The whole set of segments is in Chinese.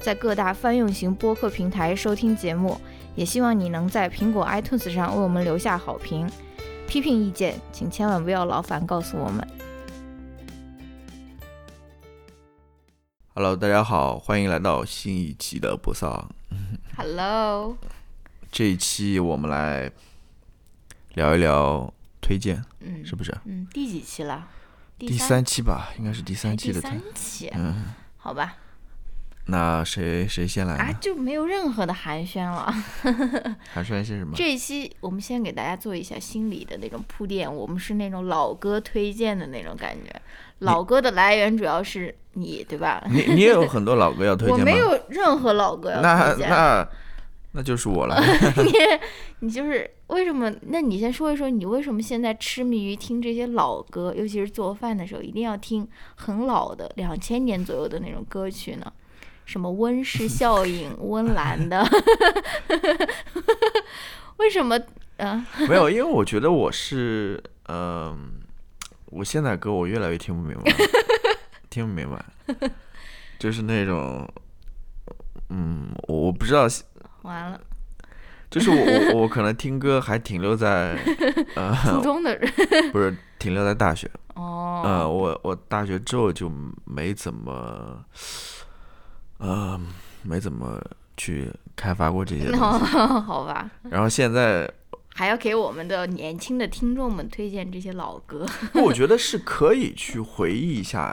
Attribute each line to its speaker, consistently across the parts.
Speaker 1: 在各大泛用型播客平台收听节目，也希望你能在苹果 iTunes 上为我们留下好评。批评意见，请千万不要劳烦告诉我们。
Speaker 2: Hello，大家好，欢迎来到新一期的播丧。
Speaker 1: Hello，
Speaker 2: 这一期我们来聊一聊推荐，
Speaker 1: 嗯，
Speaker 2: 是不是？
Speaker 1: 嗯，第几期了？
Speaker 2: 第三期吧，应该是第三期的
Speaker 1: 第
Speaker 2: 推。
Speaker 1: 三期，
Speaker 2: 嗯，
Speaker 1: 好吧，
Speaker 2: 那谁谁先来
Speaker 1: 啊，就没有任何的寒暄了。
Speaker 2: 还说一些什么？
Speaker 1: 这一期我们先给大家做一下心理的那种铺垫，我们是那种老歌推荐的那种感觉。老歌的来源主要是你，对吧？
Speaker 2: 你你也有很多老歌要 推荐吗？
Speaker 1: 我没有任何老歌要推荐。
Speaker 2: 那那就是我了。
Speaker 1: 你你就是为什么？那你先说一说，你为什么现在痴迷于听这些老歌，尤其是做饭的时候，一定要听很老的两千年左右的那种歌曲呢？什么温室 效应、温岚的 为什么？嗯、
Speaker 2: 没有，因为我觉得我是嗯、我现在歌我越来越听不明白，听不明白，就是那种嗯，我我不知道
Speaker 1: 完了，
Speaker 2: 就是我我我可能听歌还停留在呃，
Speaker 1: 初中的人
Speaker 2: 不是停留在大学，
Speaker 1: 哦，
Speaker 2: 呃，我我大学之后就没怎么，呃，没怎么去开发过这些东西。
Speaker 1: 好吧，
Speaker 2: 然后现在，
Speaker 1: 还要给我们的年轻的听众们推荐这些老歌
Speaker 2: 我觉得是可以去回忆一下。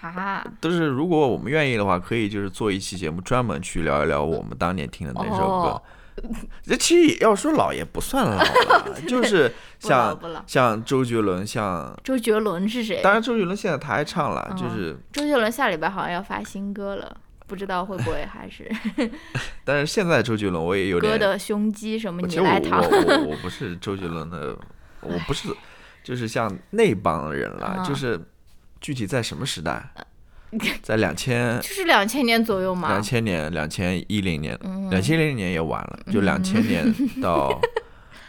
Speaker 1: 啊。
Speaker 2: 就是如果我们愿意的话，可以就是做一期节目，专门去聊一聊我们当年听的那首歌
Speaker 1: 哦。
Speaker 2: 这其实要说老也不算老了，就是像像周杰伦，像
Speaker 1: 周杰伦是谁？
Speaker 2: 当然周杰伦现在他还唱了，就
Speaker 1: 嗯
Speaker 2: 是
Speaker 1: 周杰伦下礼拜好像要发新歌了，不知道会不会还是
Speaker 2: 但是现在周杰伦我也有点
Speaker 1: 哥的胸肌什么你来糖
Speaker 2: 我我 我不是周杰伦的，我不是，就是像那帮人了，
Speaker 1: 啊
Speaker 2: 就是具体在什么时代，在两千
Speaker 1: 就是两千年左右嘛。
Speaker 2: 两。千年、两千一零年、
Speaker 1: 嗯
Speaker 2: 两千零年也晚了，就两千年。到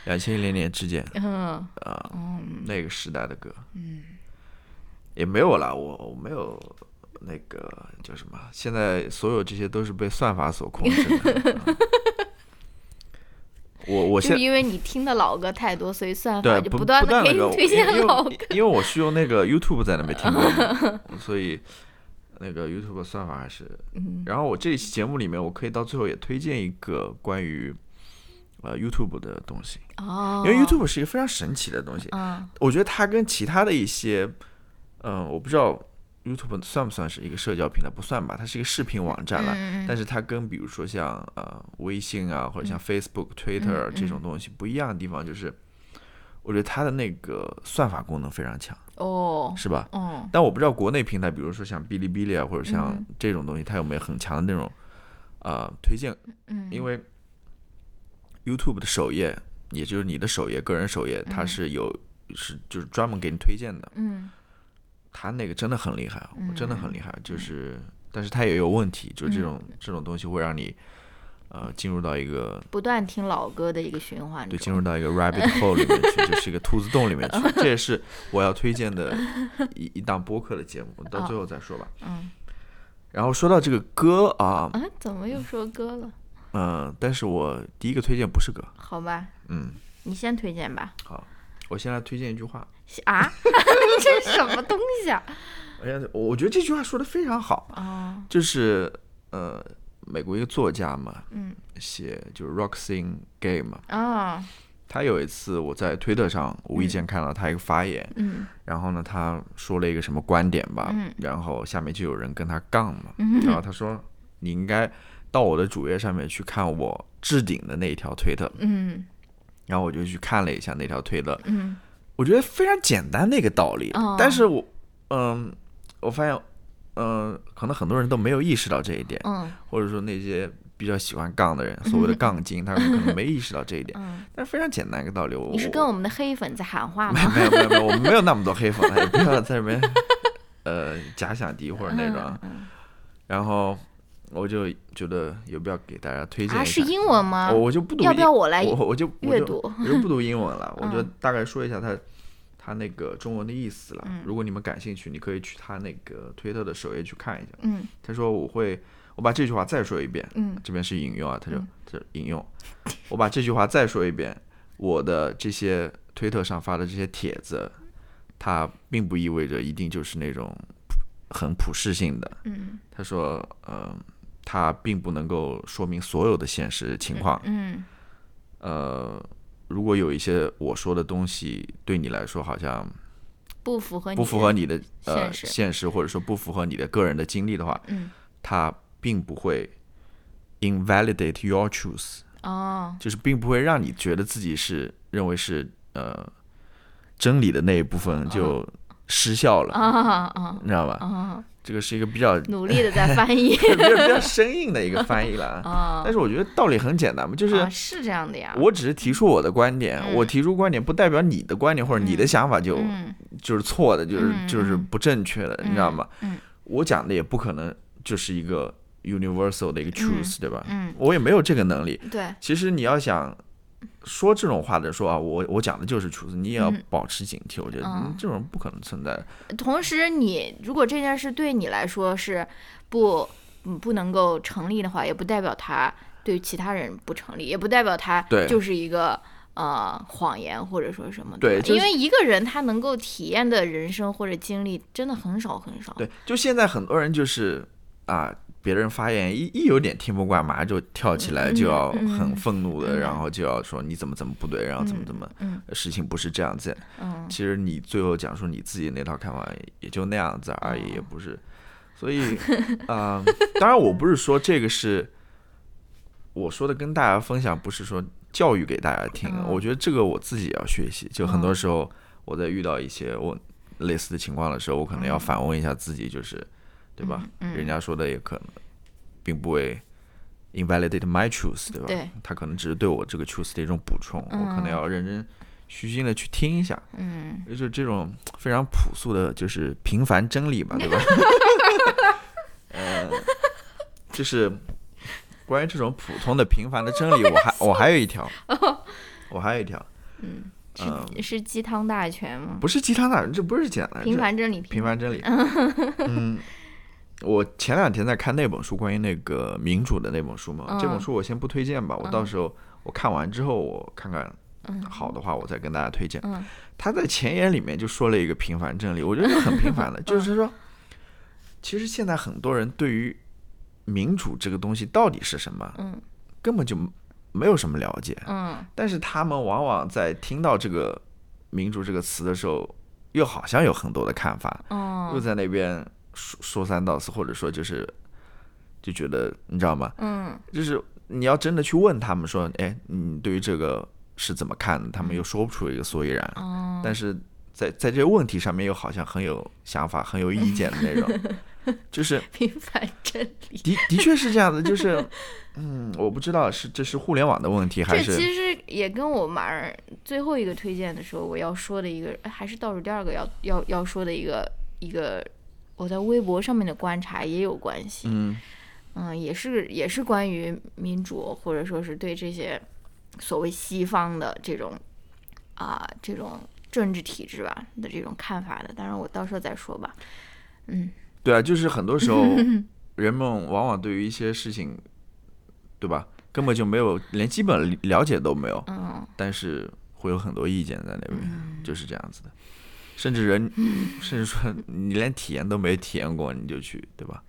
Speaker 2: 两千零年之间
Speaker 1: 嗯。
Speaker 2: 啊，
Speaker 1: 嗯。
Speaker 2: 那个时代的歌
Speaker 1: 嗯，
Speaker 2: 也没有了，我我没有。那个叫什么？现在所有这些都是被算法所控制的。啊我我现
Speaker 1: 就是因为你听的老歌太多，所以算法
Speaker 2: 就，不
Speaker 1: 断的给你推荐
Speaker 2: 因为
Speaker 1: 老歌。
Speaker 2: 因为我是用那个 YouTube 在那边听过，所以那个 YouTube 算法还是。
Speaker 1: 嗯
Speaker 2: 然后我这一期节目里面，我可以到最后也推荐一个关于呃 YouTube 的东西，
Speaker 1: 哦，
Speaker 2: 因为 YouTube 是一个非常神奇的东西，
Speaker 1: 嗯
Speaker 2: 我觉得它跟其他的一些，嗯、我不知道 YouTube 算不算是一个社交平台，不算吧，它是一个视频网站了。
Speaker 1: 嗯
Speaker 2: 但是它跟比如说像呃微信啊，或者像 Facebook、Twitter
Speaker 1: 嗯
Speaker 2: 这种东西不一样的地方，就是我觉得它的那个算法功能非常强，
Speaker 1: 哦，
Speaker 2: 是吧？
Speaker 1: 嗯
Speaker 2: 但我不知道国内平台，比如说像哔哩哔哩啊，或者像
Speaker 1: 嗯。
Speaker 2: 这种东西，它有没有很强的那种呃推荐？
Speaker 1: 嗯，
Speaker 2: 因为 YouTube 的首页，也就是你的首页，个人首页，它是有是就是专门给你推荐的，
Speaker 1: 嗯
Speaker 2: 它那个真的很厉害，我真的很厉害，就是但是他也有问题，就是这种这种东西会让你呃进入到一个
Speaker 1: 不断听老歌的一个循环
Speaker 2: 对，进入到一个 rabbit hole 里面去，就是一个兔子洞里面去。这也是我要推荐的一一档播客的节目，到最后再说吧。
Speaker 1: 嗯
Speaker 2: 然后说到这个歌啊，
Speaker 1: 啊，怎么又说歌了？
Speaker 2: 嗯、但是我第一个推荐不是歌，
Speaker 1: 好吧，
Speaker 2: 嗯，
Speaker 1: 你先推荐吧。
Speaker 2: 好，我先来推荐一句话。
Speaker 1: 啊，这是什么东西啊？
Speaker 2: 哎呀，我觉得这句话说的非常好，
Speaker 1: 哦，
Speaker 2: 就是呃，美国一个作家嘛，
Speaker 1: 嗯
Speaker 2: 写就是 Roxane Gay 嘛，
Speaker 1: 哦，
Speaker 2: 他有一次我在推特上无意间看到他一个发言，
Speaker 1: 嗯
Speaker 2: 然后呢，他说了一个什么观点吧，
Speaker 1: 嗯
Speaker 2: 然后下面就有人跟他杠嘛，然后他说你应该到我的主页上面去看我置顶的那一条推特，
Speaker 1: 嗯。
Speaker 2: 然后我就去看了一下那条推特，
Speaker 1: 嗯
Speaker 2: 我觉得非常简单的一个道理，
Speaker 1: 哦
Speaker 2: 但是我嗯，我发现嗯，可能很多人都没有意识到这一点，
Speaker 1: 嗯
Speaker 2: 或者说那些比较喜欢杠的人，所谓的杠精，他们可能没意识到这一点。
Speaker 1: 嗯，
Speaker 2: 但是非常简单一个道理，我
Speaker 1: 你是跟我们的黑粉在喊话吗？
Speaker 2: 没有没有没有，我们没有那么多黑粉，也不要在这边 呃假想敌或者那种。
Speaker 1: 嗯
Speaker 2: 然后我就觉得有必要给大家推荐
Speaker 1: 啊，
Speaker 2: 一下。
Speaker 1: 是英文吗？
Speaker 2: 我我就不读
Speaker 1: 要不要我来
Speaker 2: 我我就
Speaker 1: 阅读？
Speaker 2: 我就不读英文了，我就
Speaker 1: 嗯
Speaker 2: 大概说一下它它那个中文的意思了。
Speaker 1: 嗯
Speaker 2: 如果你们感兴趣，你可以去他那个推特的首页去看一下。
Speaker 1: 嗯
Speaker 2: 他说我会，我把这句话再说一遍，
Speaker 1: 嗯
Speaker 2: 这边是引用啊，他就
Speaker 1: 嗯
Speaker 2: 这引用，我把这句话再说一遍，我的这些推特上发的这些帖子，它并不意味着一定就是那种很普世性的。
Speaker 1: 嗯
Speaker 2: 他说，呃，它并不能够说明所有的现实情况。
Speaker 1: 嗯
Speaker 2: 呃，如果有一些我说的东西对你来说好像
Speaker 1: 不符合你
Speaker 2: 不符合你的呃
Speaker 1: 现实
Speaker 2: 现实，或者说不符合你的个人的经历的话，
Speaker 1: 嗯
Speaker 2: 它并不会 invalidate your truth，
Speaker 1: 哦
Speaker 2: 就是并不会让你觉得自己是认为是呃真理的那一部分就失效了，
Speaker 1: 啊啊
Speaker 2: 你知道吧？
Speaker 1: 啊！
Speaker 2: 这个是一个比较
Speaker 1: 努力的在翻译
Speaker 2: 比较比较生硬的一个翻译了啊。
Speaker 1: 啊，
Speaker 2: 但是我觉得道理很简单嘛，就是
Speaker 1: 啊是这样的呀。
Speaker 2: 我只是提出我的观点，
Speaker 1: 嗯
Speaker 2: 我提出观点不代表你的观点或者你的想法就、
Speaker 1: 嗯
Speaker 2: 就是错的，就是
Speaker 1: 嗯
Speaker 2: 就是
Speaker 1: 嗯
Speaker 2: 不正确的，你知道吗？
Speaker 1: 嗯
Speaker 2: 我讲的也不可能就是一个 universal 的一个 truth，、对吧？
Speaker 1: 嗯，
Speaker 2: 我也没有这个能力。
Speaker 1: 对，
Speaker 2: 其实你要想说这种话的人说啊，我我讲的就是 truth，你也要
Speaker 1: 嗯
Speaker 2: 保持警惕。我觉得、这种不可能存在的。
Speaker 1: 同时你如果这件事对你来说是不嗯不能够成立的话，也不代表他对其他人不成立，也不代表
Speaker 2: 他
Speaker 1: 就是一个。呃，谎言或者说什么？吧
Speaker 2: 对就是
Speaker 1: 因为一个人他能够体验的人生或者经历真的很少很少。
Speaker 2: 对，就现在很多人就是啊。别人发言一一有点听不惯，马上就跳起来，
Speaker 1: 嗯
Speaker 2: 就要
Speaker 1: 嗯
Speaker 2: 很愤怒的，
Speaker 1: 嗯
Speaker 2: 然后就要说你怎么怎么不对，然后怎么怎么，
Speaker 1: 嗯
Speaker 2: 事情不是这样子。
Speaker 1: 嗯
Speaker 2: 其实你最后讲述你自己那套看法，也就那样子而已，也不是。所以，啊、当然我不是说这个是我说的跟大家分享，不是说教育给大家听。
Speaker 1: 嗯
Speaker 2: 我觉得这个我自己也要学习。就很多时候我在遇到一些我类似的情况的时候，我可能要反问一下自己，就是对吧？
Speaker 1: 嗯嗯
Speaker 2: 人家说的也可能并不会 invalidate my truth，对吧？
Speaker 1: 对
Speaker 2: 他可能只是对我这个 truth 的一种补充，我可能
Speaker 1: 嗯
Speaker 2: 要认真虚心的去听一下。
Speaker 1: 嗯
Speaker 2: 就是这种非常朴素的，就是平凡真理嘛，对吧？呃，就是关于这种普通的平凡的真理，我还 我还有一条，我还有一条，
Speaker 1: 嗯，
Speaker 2: 嗯
Speaker 1: 是是鸡汤大全吗？
Speaker 2: 不是鸡汤大全，这不是简单，
Speaker 1: 平凡真理，
Speaker 2: 平凡真理。嗯，我前两天在看那本书，关于那个民主的那本书嘛，这本
Speaker 1: 嗯
Speaker 2: 书我先不推荐吧，我到时候我看完之后，我看看
Speaker 1: 嗯
Speaker 2: 好的话，我再跟大家推荐。
Speaker 1: 嗯
Speaker 2: 他在前言里面就说了一个平凡真理，我觉得是很平凡的，就是说，其实现在很多人对于民主这个东西到底是什么，
Speaker 1: 嗯
Speaker 2: 根本就没有什么了解，
Speaker 1: 嗯
Speaker 2: 但是他们往往在听到这个民主这个词的时候，又好像有很多的看法，又
Speaker 1: 哦
Speaker 2: 在那边说说三道四，或者说就是就觉得你知道吗？
Speaker 1: 嗯
Speaker 2: 就是你要真的去问他们说，哎，你对于这个是怎么看的？他们又说不出一个所以然。
Speaker 1: 哦
Speaker 2: 但是在在这个问题上面又好像很有想法、很有意见的那种，就是
Speaker 1: 平凡真理。
Speaker 2: 的的确是这样的，就是嗯，我不知道是这是互联网的问题还
Speaker 1: 这
Speaker 2: 是
Speaker 1: 其实也跟我马上最后一个推荐的时候我要说的一个，哎还是倒数第二个要要要说的一个一个我在微博上面的观察也有关系。
Speaker 2: 嗯
Speaker 1: 嗯，也是也是关于民主或者说是对这些所谓西方的这种啊、这种政治体制吧的这种看法的，当然我到时候再说吧。嗯
Speaker 2: 对啊，就是很多时候 人们往往对于一些事情，对吧，根本就没有连基本了解都没有，
Speaker 1: 嗯
Speaker 2: 但是会有很多意见在那边，
Speaker 1: 嗯
Speaker 2: 就是这样子的。甚至人，甚至说你连体验都没体验过，你就去，对吧？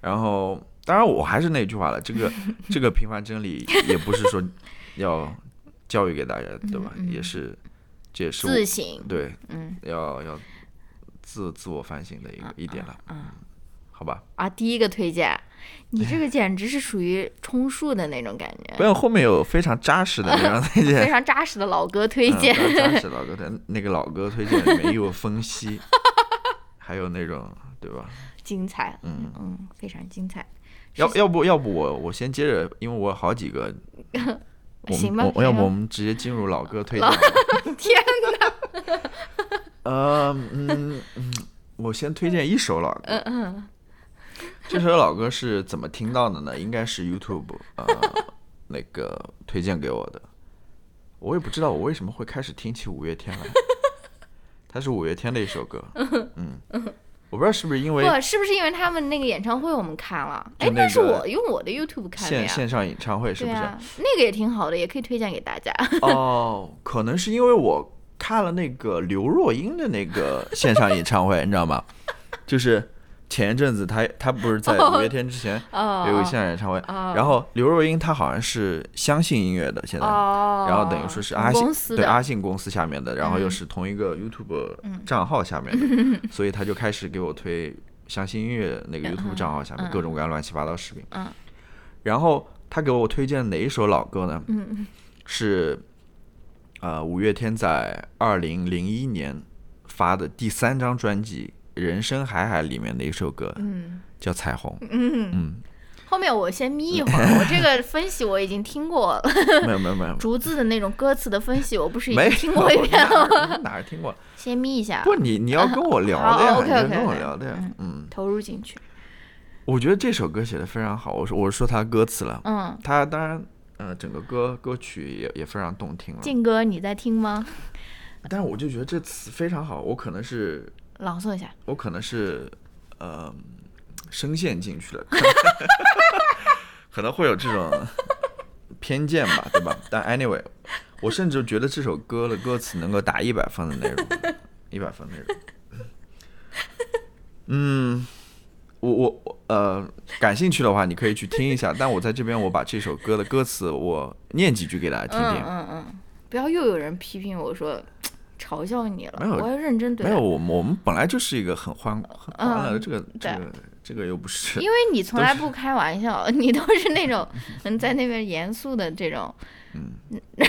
Speaker 2: 然后，当然我还是那句话了，这个 这个平凡真理也不是说要教育给大家，对吧？也是，这也是我
Speaker 1: 自省，
Speaker 2: 对
Speaker 1: 嗯。
Speaker 2: 要要自自我反省的一个一点了，
Speaker 1: 嗯
Speaker 2: 好吧？
Speaker 1: 啊，第一个推荐，你这个简直是属于充数的那种感觉，
Speaker 2: 不用后面有非常扎实的那种推荐
Speaker 1: 非
Speaker 2: 荐，
Speaker 1: 常扎实的老歌推
Speaker 2: 嗯
Speaker 1: 荐。
Speaker 2: 扎实老歌的那个老歌推荐里面又有分析，还有那种对吧？
Speaker 1: 精彩，
Speaker 2: 嗯
Speaker 1: 嗯，非常精彩。
Speaker 2: 要要不要不我我先接着，因为我有好几个。我
Speaker 1: 行吧
Speaker 2: 我要不我们直接进入老歌推荐
Speaker 1: 天哪？
Speaker 2: 呃嗯嗯，我先推荐一首老歌。
Speaker 1: 嗯嗯，
Speaker 2: 这首老歌是怎么听到的呢？应该是 YouTube 呃那个推荐给我的。我也不知道我为什么会开始听起五月天来。它是五月天的一首歌。嗯，我不知道是不是因为
Speaker 1: 不是不是因为他们那个演唱会我们看了？哎，
Speaker 2: 那
Speaker 1: 那是我用我的 YouTube 看的呀。
Speaker 2: 线线上演唱会是不是？
Speaker 1: 啊，那个也挺好的，也可以推荐给大家。
Speaker 2: 哦，可能是因为我看了那个刘若英的那个线上演唱会，你知道吗？就是前一阵子他他不是在五月天之前
Speaker 1: 哦，
Speaker 2: 有一个线上演唱会，
Speaker 1: 哦。
Speaker 2: 然后刘若英她好像是相信音乐的，现在，
Speaker 1: 哦，
Speaker 2: 然后等于说是阿信对阿信公司下面的，然后又
Speaker 1: 嗯
Speaker 2: 是同一个 YouTube 账号下面的，所以他就开始给我推相信音乐那个 YouTube 账号下面
Speaker 1: 嗯。
Speaker 2: 各种各样乱七八糟视频，
Speaker 1: 嗯。
Speaker 2: 然后他给我推荐哪一首老歌呢？是呃五月天在二零零一年发的第三张专辑《人生海海》里面的一首歌，
Speaker 1: 嗯
Speaker 2: 叫《彩虹》。
Speaker 1: 嗯，
Speaker 2: 嗯，
Speaker 1: 后面我先眯一会儿，我这个分析我已经听过了，
Speaker 2: 没有没有没有，
Speaker 1: 逐字的那种歌词的分析，我不是已
Speaker 2: 没
Speaker 1: 经听过一遍了吗？
Speaker 2: 哪哪儿听过？
Speaker 1: 先眯一下，
Speaker 2: 不，你你要跟我聊的呀，你要跟我聊的呀
Speaker 1: 嗯。
Speaker 2: 嗯，
Speaker 1: 投入进去。
Speaker 2: 我觉得这首歌写的非常好。我说我是说他歌词了，
Speaker 1: 嗯，
Speaker 2: 他当然呃整个歌歌曲也也非常动听了，
Speaker 1: 静哥你在听吗？
Speaker 2: 但是我就觉得这词非常好，我可能是
Speaker 1: 朗诵一下。
Speaker 2: 我可能是呃声线进去了，可能 可能会有这种偏见吧，对吧？但 anyway，我甚至觉得这首歌的歌词能够打一百分的内容，一百分内容。嗯，我我我呃，感兴趣的话你可以去听一下，但我在这边我把这首歌的歌词我念几句给大家听
Speaker 1: 嗯
Speaker 2: 听。
Speaker 1: 嗯嗯，不要又有人批评我说嘲笑你了，
Speaker 2: 没有
Speaker 1: 我要认真对待。
Speaker 2: 没有，我们我们本来就是一个很欢很欢乐的，
Speaker 1: 嗯
Speaker 2: 这个这个这个又不是。
Speaker 1: 因为你从来不开玩笑，你都是那种嗯在那边严肃的这种。
Speaker 2: 嗯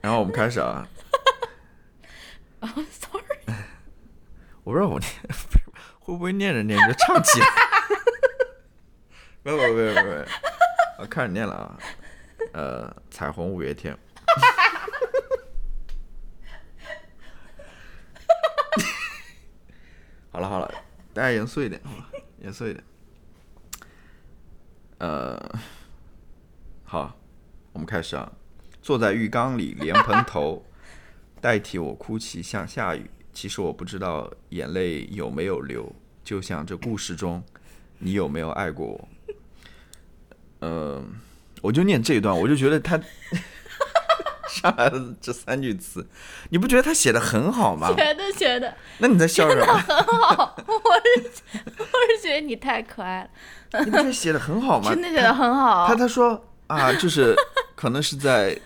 Speaker 2: 然后我们开始啊，
Speaker 1: 哦 Sorry，
Speaker 2: 我不知道我念 会不会念着念着就唱起没有没有没有没有，我开始念了啊。呃，彩虹五月天。好了好了，大家严肃一点，好吧，严肃一点。呃，好，我们开始啊。坐在浴缸里，莲蓬头代替我哭泣，像下雨。其实我不知道眼泪有没有流，就像这故事中，你有没有爱过我？呃，我就念这一段，我就觉得他上来的这三句词，你不觉得他写的很好吗？
Speaker 1: 觉得觉得
Speaker 2: 那你在笑什么？
Speaker 1: 很好 我是我是觉得你太可爱了，
Speaker 2: 你不觉得写的很好吗？
Speaker 1: 真的写的很好。
Speaker 2: 他他说啊，就是 可能是在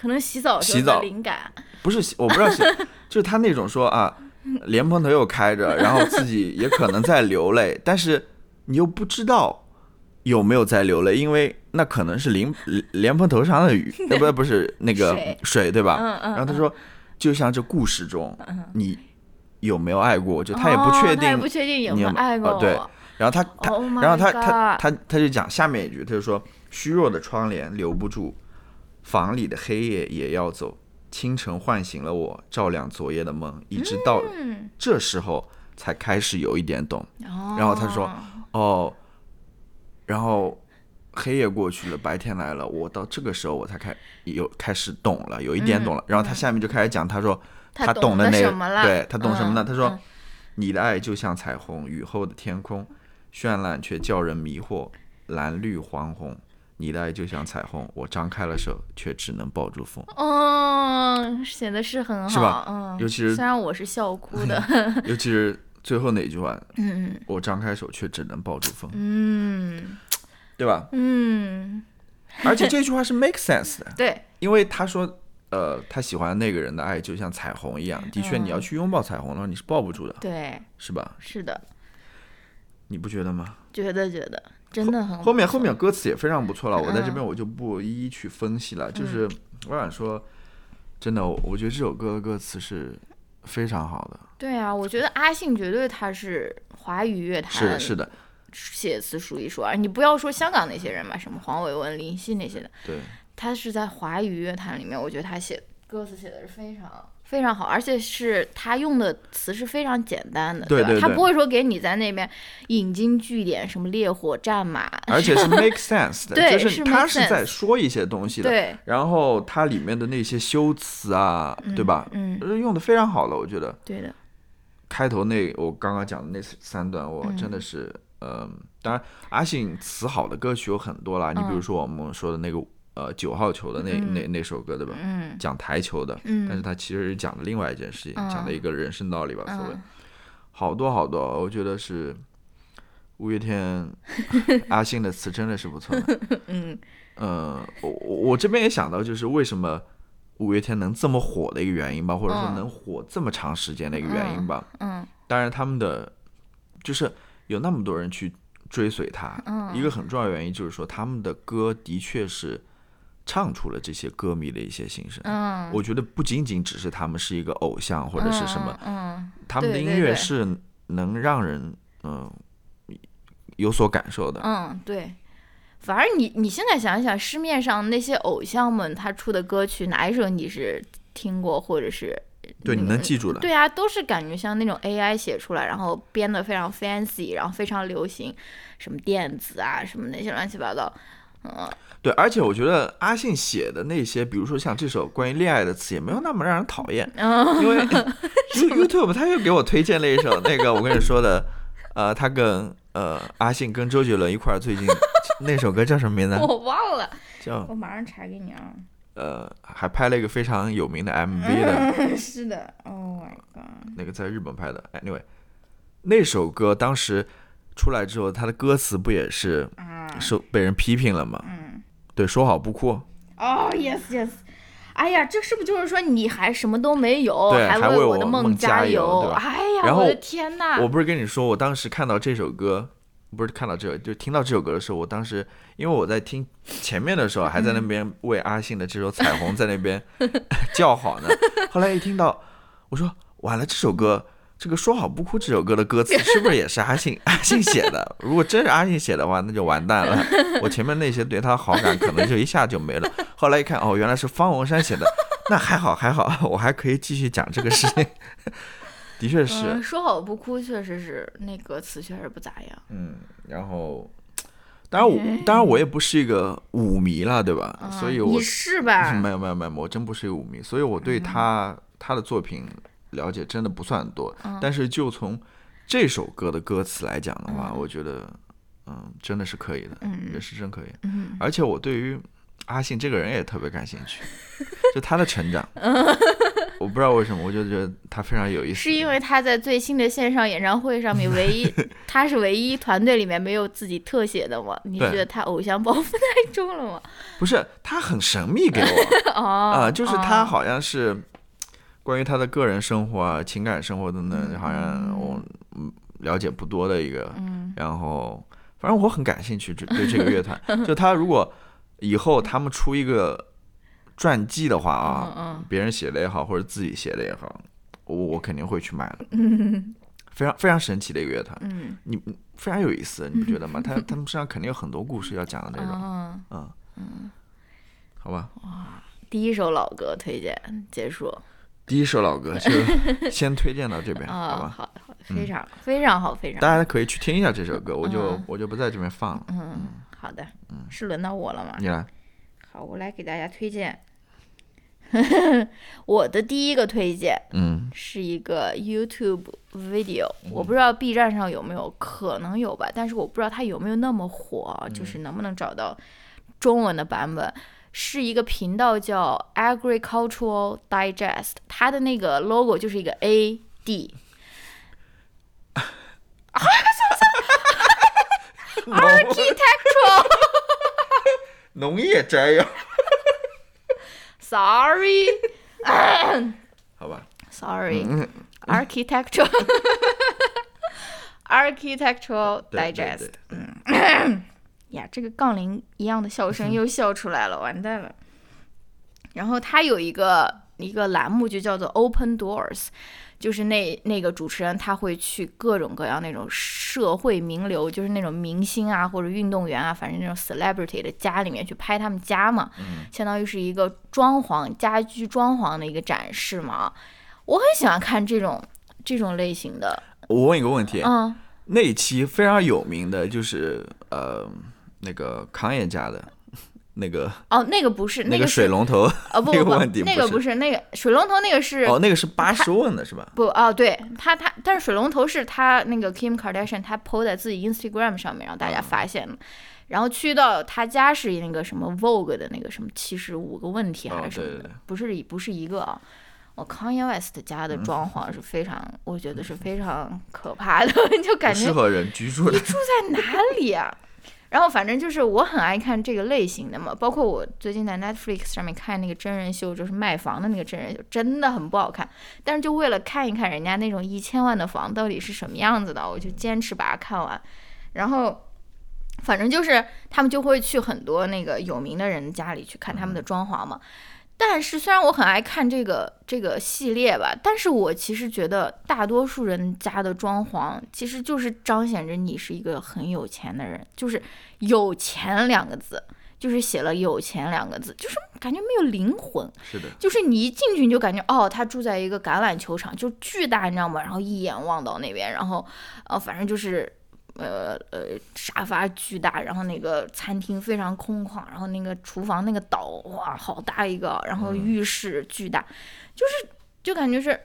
Speaker 1: 可能洗澡
Speaker 2: 洗澡
Speaker 1: 灵感，
Speaker 2: 不是洗我不知道写，就是他那种说啊，莲蓬头又开着，然后自己也可能在流泪，但是你又不知道有没有在流泪，因为那可能是莲莲蓬头上的雨，呃不不是那个
Speaker 1: 水
Speaker 2: 水对吧？
Speaker 1: 嗯嗯
Speaker 2: 然后他说，就像这故事中，你有没有爱过我？就他也不确定
Speaker 1: 哦他也不确定有
Speaker 2: 你有
Speaker 1: 没有爱过
Speaker 2: 对然后他他
Speaker 1: Oh
Speaker 2: 然后他他他他就讲下面一句，他就说虚弱的窗帘留不住，房里的黑夜也要走。清晨唤醒了我，照亮昨夜的梦，一直到
Speaker 1: 嗯，
Speaker 2: 这时候才开始有一点懂。
Speaker 1: 然
Speaker 2: 然后他说哦，然后黑夜过去了，白天来了，我到这个时候我才开有开始懂了，有一点懂了。然后他下面就开始讲，他说
Speaker 1: 他
Speaker 2: 懂的那
Speaker 1: 什么了？
Speaker 2: 对他懂什么呢？
Speaker 1: 嗯
Speaker 2: 他说
Speaker 1: 嗯
Speaker 2: 你的爱就像彩虹，雨后的天空，绚烂却叫人迷惑，蓝绿黄红。你的爱就像彩虹，我张开了手，却只能抱住风。
Speaker 1: 嗯，写的是很好，
Speaker 2: 是吧
Speaker 1: 嗯，
Speaker 2: 尤其是
Speaker 1: 虽然我是笑哭的，
Speaker 2: 尤其是最后那句话，
Speaker 1: 嗯
Speaker 2: 我张开手却只能抱住风，
Speaker 1: 嗯。
Speaker 2: 对吧？
Speaker 1: 嗯，
Speaker 2: 而且这句话是 make sense 的，
Speaker 1: 对，
Speaker 2: 因为他说，呃，他喜欢那个人的爱就像彩虹一样，的确，
Speaker 1: 嗯
Speaker 2: 你要去拥抱彩虹的话，你是抱不住的，
Speaker 1: 对，
Speaker 2: 是吧？
Speaker 1: 是的，
Speaker 2: 你不觉得吗？
Speaker 1: 觉得觉得。真的很
Speaker 2: 后面后面歌词也非常不错了，我在这
Speaker 1: 嗯
Speaker 2: 边我就不一一去分析了。就是我想说，真的，我我觉得这首歌的歌词是非常好的。
Speaker 1: 对啊，我觉得阿信绝对他是华语乐坛
Speaker 2: 是的，是的，
Speaker 1: 写词数一数二。你不要说香港那些人嘛，什么黄伟文、林夕那些的，
Speaker 2: 对，
Speaker 1: 他是在华语乐坛里面，我觉得他写歌词写的是非常非常好，而且是他用的词是非常简单的，吧？
Speaker 2: 对对对
Speaker 1: 他不会说给你在那边引经据典，什么烈火战马，
Speaker 2: 而且是 make sense 的，
Speaker 1: 对
Speaker 2: 就是他是在说一些东西的。
Speaker 1: 对，
Speaker 2: 然后它里面的那些修辞啊，对吧？
Speaker 1: 嗯，
Speaker 2: 呃用的非常好了，我觉得。
Speaker 1: 对的，
Speaker 2: 开头那我刚刚讲的那三段，我
Speaker 1: 嗯
Speaker 2: 真的是，嗯，当然阿信词好的歌曲有很多啦，你比如说我们说的那个呃九号球的那、那那首歌，对吧？
Speaker 1: 嗯。
Speaker 2: 讲台球的，
Speaker 1: 嗯。
Speaker 2: 但是他其实是讲的另外一件事情，
Speaker 1: 嗯
Speaker 2: 讲的一个人生道理吧，所谓
Speaker 1: 嗯。
Speaker 2: 好多好多，我觉得是五月天 阿信的词真的是不错的。
Speaker 1: 嗯。
Speaker 2: 呃，我我我这边也想到，就是为什么五月天能这么火的一个原因吧，或者说
Speaker 1: 嗯。
Speaker 2: 能火这么长时间的一个原因吧。
Speaker 1: 嗯。
Speaker 2: 当然，他们的就是有那么多人去追随他，
Speaker 1: 嗯。
Speaker 2: 一个很重要的原因就是说，他们的歌的确是唱出了这些歌迷的一些心声。
Speaker 1: 嗯，
Speaker 2: 我觉得不仅仅只是他们是一个偶像或者是什么，
Speaker 1: 嗯，
Speaker 2: 他们的音乐是能让人嗯、有所感受的。
Speaker 1: 嗯，对。反而你你现在想一想，市面上那些偶像们他出的歌曲，哪一首你是听过或者是
Speaker 2: 对，你能记住的。
Speaker 1: 对啊，都是感觉像那种 AI 写出来，然后编的非常 fancy，然后非常流行，什么电子啊，什么那些乱七八糟。嗯
Speaker 2: 对，而且我觉得阿信写的那些，比如说像这首关于恋爱的词，也没有那么让人讨厌。
Speaker 1: 嗯
Speaker 2: 因为 You YouTube 他又给我推荐了一首那个我跟你说的，呃，他跟呃阿信跟周杰伦一块儿最近那首歌叫什么名字？
Speaker 1: 我忘了，
Speaker 2: 叫
Speaker 1: 我马上查给你啊。
Speaker 2: 呃，还拍了一个非常有名的 MV 的，
Speaker 1: 是的，Oh my god。
Speaker 2: 那个在日本拍的。Anyway，那首歌当时出来之后，他的歌词不也是
Speaker 1: 啊，
Speaker 2: 受被人批评了吗？
Speaker 1: 嗯。
Speaker 2: 对，说好不哭。
Speaker 1: 哦、y e s yes。哎呀，这是不是就是说你还什么都没有，
Speaker 2: 对还为
Speaker 1: 为
Speaker 2: 我
Speaker 1: 的
Speaker 2: 梦加
Speaker 1: 油？哎呀，
Speaker 2: 然
Speaker 1: 我的天呐！
Speaker 2: 我不是跟你说，我当时看到这首歌，不是看到这首，就听到这首歌的时候，我当时因为我在听前面的时候，还在那边为阿信的这首《彩虹》在那边 叫好呢。后来一听到，我说完了，这首歌，这个《说好不哭》这首歌的歌词是不是也是阿信 阿信写的？如果真是阿信写的话，那就完蛋了。我前面那些对他好感可能就一下就没了。后来一看，哦，原来是方文山写的，那还好还好，我还可以继续讲这个事情。的确是，
Speaker 1: 嗯，说好不哭，确实是那歌词确实不咋样。
Speaker 2: 嗯，然后，当然我当然我也不是一个舞迷了，对吧？所以我
Speaker 1: 是吧？
Speaker 2: 没有没有没有，我真不是一个舞迷，所以我对他、他的作品了解真的不算多。但是就从这首歌的歌词来讲的话，我觉得嗯真的是可以的，也是真可以。
Speaker 1: 嗯
Speaker 2: 而且我对于阿信这个人也特别感兴趣，就他的成长，我不知道为什么，我就觉得他非常有意思。
Speaker 1: 是因为他在最新的线上演唱会上面，唯一 他是唯一团队里面没有自己特写的吗？你觉得他偶像包袱太重了吗？
Speaker 2: 不是他很神秘给我。
Speaker 1: 哦，
Speaker 2: 啊、就是他
Speaker 1: 哦
Speaker 2: 好像是关于他的个人生活啊、情感生活等等，好像我嗯了解不多的一个。
Speaker 1: 嗯
Speaker 2: 然后，反正我很感兴趣，这对这个乐团。就他如果以后他们出一个传记的话啊，
Speaker 1: 嗯
Speaker 2: 别人写的也好，或者自己写的也好，我我肯定会去买的。
Speaker 1: 嗯
Speaker 2: 非常非常神奇的一个乐团，
Speaker 1: 嗯
Speaker 2: 你非常有意思，你不觉得吗？他他们身上肯定有很多故事要讲的那种，
Speaker 1: 嗯，
Speaker 2: 嗯，好吧。
Speaker 1: 哇第一首老歌推荐结束
Speaker 2: 第一首老歌就先推荐到这边，好
Speaker 1: 啊，
Speaker 2: 吧？
Speaker 1: 好好，非常非常好，非常
Speaker 2: 大家可以去听一下这首歌，我就
Speaker 1: 嗯
Speaker 2: 我就不在这边放了。
Speaker 1: 嗯，好的，是轮到我了吗？
Speaker 2: 你来，
Speaker 1: 好，我来给大家推荐。我的第一个推荐
Speaker 2: 嗯
Speaker 1: 是一个 YouTube video，我不知道 B 站上有没有，可能有吧，但是我不知道它有没有那么火，就是能不能找到中文的版本。是一个频道叫 Agricultural Digest，它的那个 logo 就是一个 A D，Architectural
Speaker 2: 农业摘要
Speaker 1: ，Sorry
Speaker 2: 好吧
Speaker 1: ？Sorry
Speaker 2: 嗯
Speaker 1: Architectural Architectural
Speaker 2: 对对
Speaker 1: Digest
Speaker 2: 对
Speaker 1: 呀，这个杠铃一样的笑声又笑出来了，完蛋了。然后他有一个一个栏目就叫做 Open Doors，就是那那个主持人他会去各种各样那种社会名流，就是那种明星啊或者运动员啊，反正那种 celebrity 的家里面去拍他们家嘛，相当于是一个装潢家居装潢的一个展示嘛。我很喜欢看这种这种类型的。
Speaker 2: 我问一个问题，
Speaker 1: 嗯，
Speaker 2: 那一期非常有名的就是呃那个康爷家的那个
Speaker 1: 哦，那个不是
Speaker 2: 那
Speaker 1: 个
Speaker 2: 水龙头那个
Speaker 1: 哦不不 不，那个
Speaker 2: 不
Speaker 1: 不是那个水龙头，那个是
Speaker 2: 哦，那个是八十问的是吧？
Speaker 1: 不哦，对他他，但是水龙头是他那个 Kim Kardashian 他 PO 在自己 Instagram 上面让大家
Speaker 2: 嗯
Speaker 1: 发现的。然后去到他家是那个什么 Vogue 的那个什么七十五个问题还
Speaker 2: 哦
Speaker 1: 是什么的，
Speaker 2: 对对对
Speaker 1: 不是不是一个啊。我 Kanye West 家
Speaker 2: 嗯
Speaker 1: 的装潢是非常，我觉得是非常可怕的，就感觉
Speaker 2: 适合人居住的
Speaker 1: 你。住在哪里啊？然后反正就是我很爱看这个类型的嘛，包括我最近在 Netflix 上面看那个真人秀，就是卖房的那个真人秀，真的很不好看。但是就为了看一看人家那种一千万的房到底是什么样子的，我就坚持把它看完。然后反正就是他们就会去很多那个有名的人家里去看他们的装潢嘛。但是虽然我很爱看这个这个系列吧，但是我其实觉得大多数人家的装潢其实就是彰显着你是一个很有钱的人，就是有钱两个字，就是写了有钱两个字，就是感觉没有灵魂。
Speaker 2: 是的，
Speaker 1: 就是你一进去你就感觉哦，他住在一个橄榄球场，就巨大，你知道吗？然后一眼望到那边，然后呃，反正就是呃呃沙发巨大，然后那个餐厅非常空旷，然后那个厨房那个岛哇好大一个，然后浴室巨大，就是就感觉是。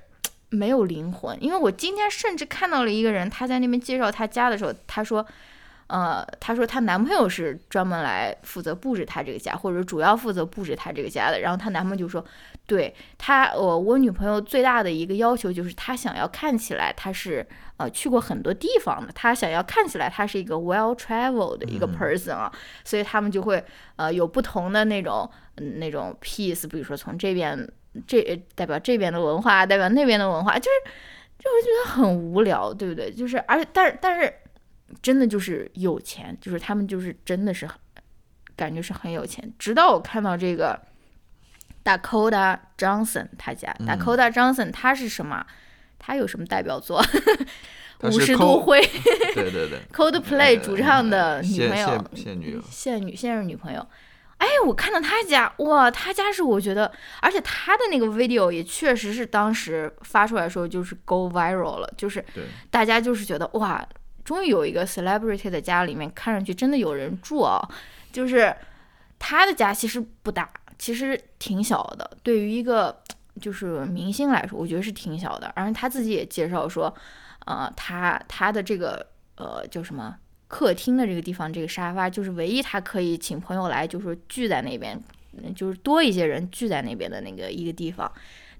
Speaker 1: 没有灵魂，因为我今天甚至看到了一个人，他在那边介绍他家的时候，他说，呃，她说她男朋友是专门来负责布置她这个家，或者主要负责布置她这个家的。然后她男朋友就说，对他，我我女朋友最大的一个要求就是她想要看起来她是呃去过很多地方的，她想要看起来她是一个 well traveled 的一个 person 啊，所以他们就会呃有不同的那种、嗯、那种 piece，比如说从这边这代表这边的文化，代表那边的文化，就是就会觉得很无聊，对不对？就是而且但是但是。真的就是有钱，就是他们就是真的是感觉是很有钱。直到我看到这个 Dakota Johnson 他家、Dakota Johnson 他是什么？他有什么代表作？五十度
Speaker 2: Col-
Speaker 1: 灰
Speaker 2: 对对对，
Speaker 1: Coldplay 主唱的女朋友，
Speaker 2: 现现女友，
Speaker 1: 现女现任女朋友。哎，我看到他家，哇，他家是我觉得，而且他的那个 video 也确实是当时发出来的时候就是 go viral 了，就是，大家就是觉得哇，终于有一个 celebrity 的家里面看上去真的有人住啊，就是他的家其实不大，其实挺小的，对于一个就是明星来说，我觉得是挺小的。然后他自己也介绍说，呃，他他的这个呃叫什么客厅的这个地方，这个沙发就是唯一他可以请朋友来，就是说聚在那边，嗯就是多一些人聚在那边的那个一个地方。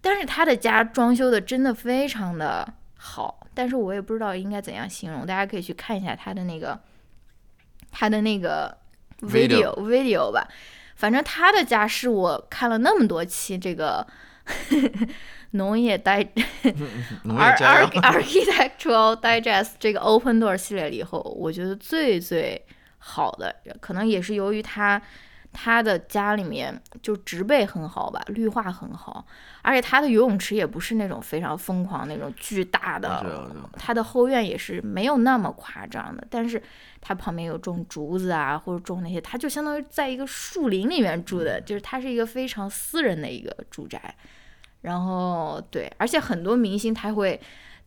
Speaker 1: 但是他的家装修的真的非常的好，但是我也不知道应该怎样形容，大家可以去看一下他的那个他的那个
Speaker 2: video
Speaker 1: video 吧。反正他的家是我看了那么多期这个农业代
Speaker 2: 农业
Speaker 1: Ar
Speaker 2: 家
Speaker 1: Arch- Architectural Digest 这个 Open Door 系列里以后，我觉得最最好的，可能也是由于他他的家里面就植被很好吧，绿化很好，而且他的游泳池也不是那种非常疯狂那种巨大的，他的后院也是没有那么夸张的，但是他旁边有种竹子啊，或者种那些，他就相当于在一个树林里面住的，就是他是一个非常私人的一个住宅。然后对，而且很多明星他会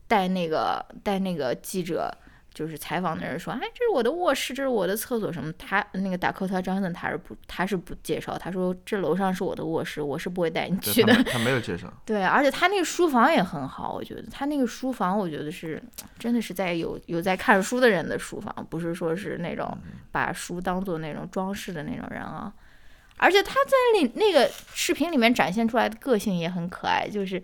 Speaker 1: 带那个带那个记者，就是采访的人说，哎，这是我的卧室，这是我的厕所什么。他那个达科特张森他是不他是不介绍，他说这楼上是我的卧室，我是不会带你去的。
Speaker 2: 他没他没有介绍，
Speaker 1: 对，而且他那个书房也很好，我觉得他那个书房，我觉得是真的是在有有在看书的人的书房，不是说是那种把书当做那种装饰的那种人啊。而且他在那那个视频里面展现出来的个性也很可爱，就是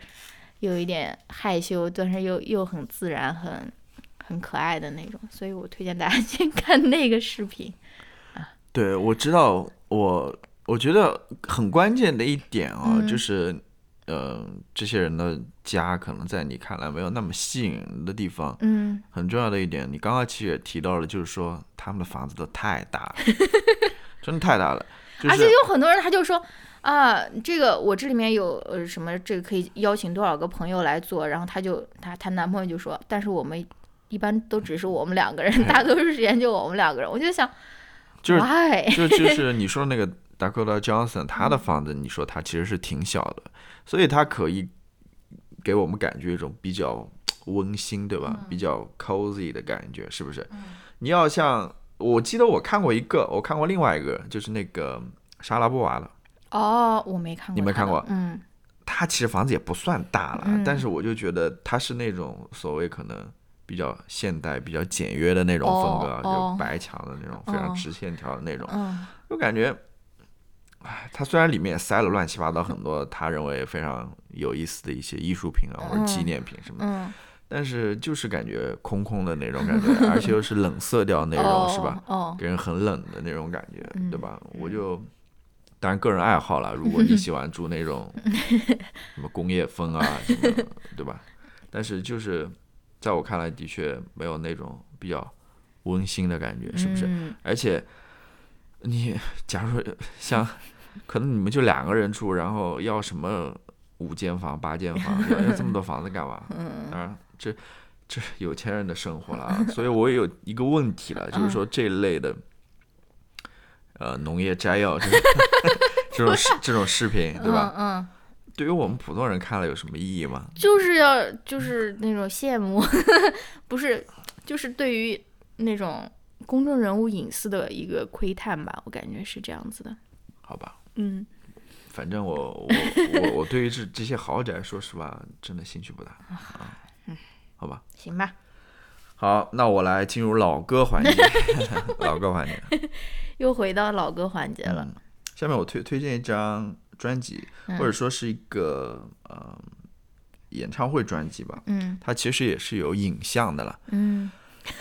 Speaker 1: 有一点害羞，但是又又很自然、很很可爱的那种，所以我推荐大家 先看那个视频。
Speaker 2: 对，我知道，我我觉得很关键的一点啊，
Speaker 1: 嗯
Speaker 2: 就是，呃，这些人的家可能在你看来没有那么吸引人的地方。
Speaker 1: 嗯，
Speaker 2: 很重要的一点，你刚刚其实也提到了，就是说他们的房子都太大了，真的太大了。就
Speaker 1: 而且有很多人他就说，啊，这个我这里面有呃什么，这个可以邀请多少个朋友来做，然后她就她她男朋友就说，但是我们一般都只是我们两个人，大多数时间就我们两个人，我就想，
Speaker 2: 就是？就就是你说那个 Dakota Johnson，他
Speaker 1: 嗯
Speaker 2: 的房子，你说他其实是挺小的，所以他可以给我们感觉一种比较温馨，对吧？
Speaker 1: 嗯
Speaker 2: 比较 cozy 的感觉，是不是？你要像我记得我看过一个，我看过另外一个，就是那个莎拉布娃的，
Speaker 1: 哦，我没看过，
Speaker 2: 你没看过
Speaker 1: 嗯
Speaker 2: 他其实房子也不算大了，
Speaker 1: 嗯
Speaker 2: 但是我就觉得他是那种所谓可能。比较现代、比较简约的那种风格，就白墙的那种，非常
Speaker 1: 哦
Speaker 2: 直线条的那种。
Speaker 1: 嗯
Speaker 2: 就感觉，哎，它虽然里面也塞了乱七八糟很多他认为非常有意思的一些艺术品啊或者纪念品什么的，
Speaker 1: 嗯，
Speaker 2: 但是就是感觉空空的那种感觉，而且又是冷色调那种，
Speaker 1: 哦
Speaker 2: 是吧？？
Speaker 1: 哦，
Speaker 2: 给人很冷的那种感觉，
Speaker 1: 嗯
Speaker 2: 对吧？我就。当然，个人爱好了。如果你喜欢住那种 什么工业风啊，什么，对吧？但是就是在我看来，的确没有那种比较温馨的感觉，是不是？
Speaker 1: 嗯
Speaker 2: 而且你假如说像，可能你们就两个人住，然后要什么五间房、八间房，要要这么多房子干嘛？
Speaker 1: 嗯
Speaker 2: 当然，这这是有钱人的生活了啊。所以我也有一个问题了，就是说这一类的，呃，农业摘要这种 这种视这种视频，对吧？
Speaker 1: 嗯嗯，
Speaker 2: 对于我们普通人看了有什么意义吗？
Speaker 1: 就是要就是那种羡慕，不是，就是对于那种公众人物隐私的一个窥探吧，我感觉是这样子的。
Speaker 2: 好吧，
Speaker 1: 嗯，
Speaker 2: 反正我我我我对于这这些豪宅，说实话，真的兴趣不大啊。好吧。
Speaker 1: 行吧，
Speaker 2: 好，那我来进入老歌环节，老歌环节。
Speaker 1: 又回到老歌环节了。
Speaker 2: 嗯，下面我推推荐一张专辑，
Speaker 1: 嗯
Speaker 2: 或者说是一个呃演唱会专辑吧。
Speaker 1: 嗯
Speaker 2: 它其实也是有影像的了，
Speaker 1: 嗯，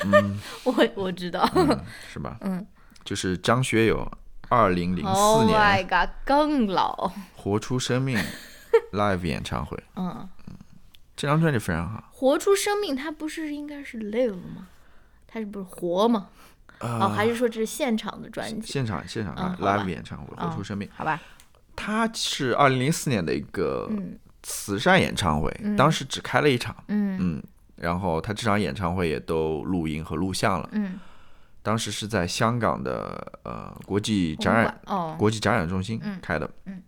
Speaker 2: 嗯，
Speaker 1: 我我知道。
Speaker 2: 嗯是吧？
Speaker 1: 嗯
Speaker 2: 就是张学友二零零
Speaker 1: Oh
Speaker 2: 四
Speaker 1: my
Speaker 2: 年
Speaker 1: god，更老。
Speaker 2: 《活出生命 》live 演唱会，
Speaker 1: 嗯，
Speaker 2: 这张专辑非常好。
Speaker 1: 活出生命，它不是应该是 live 吗？它是不是活吗？
Speaker 2: 呃，
Speaker 1: 哦，还是说这是现场的专辑？
Speaker 2: 现场现场
Speaker 1: 嗯
Speaker 2: live 演唱会《
Speaker 1: 嗯
Speaker 2: 活出生命》，
Speaker 1: 好吧。
Speaker 2: 它是二零零四年的一个
Speaker 1: 嗯
Speaker 2: 慈善演唱会，
Speaker 1: 嗯。
Speaker 2: 当时只开了一场，
Speaker 1: 嗯。
Speaker 2: 嗯，然后他这场演唱会也都录音和录像了。
Speaker 1: 嗯，
Speaker 2: 当时是在香港的呃国际展览
Speaker 1: 哦，
Speaker 2: 国际展览中心
Speaker 1: 嗯。
Speaker 2: 开的。
Speaker 1: 嗯。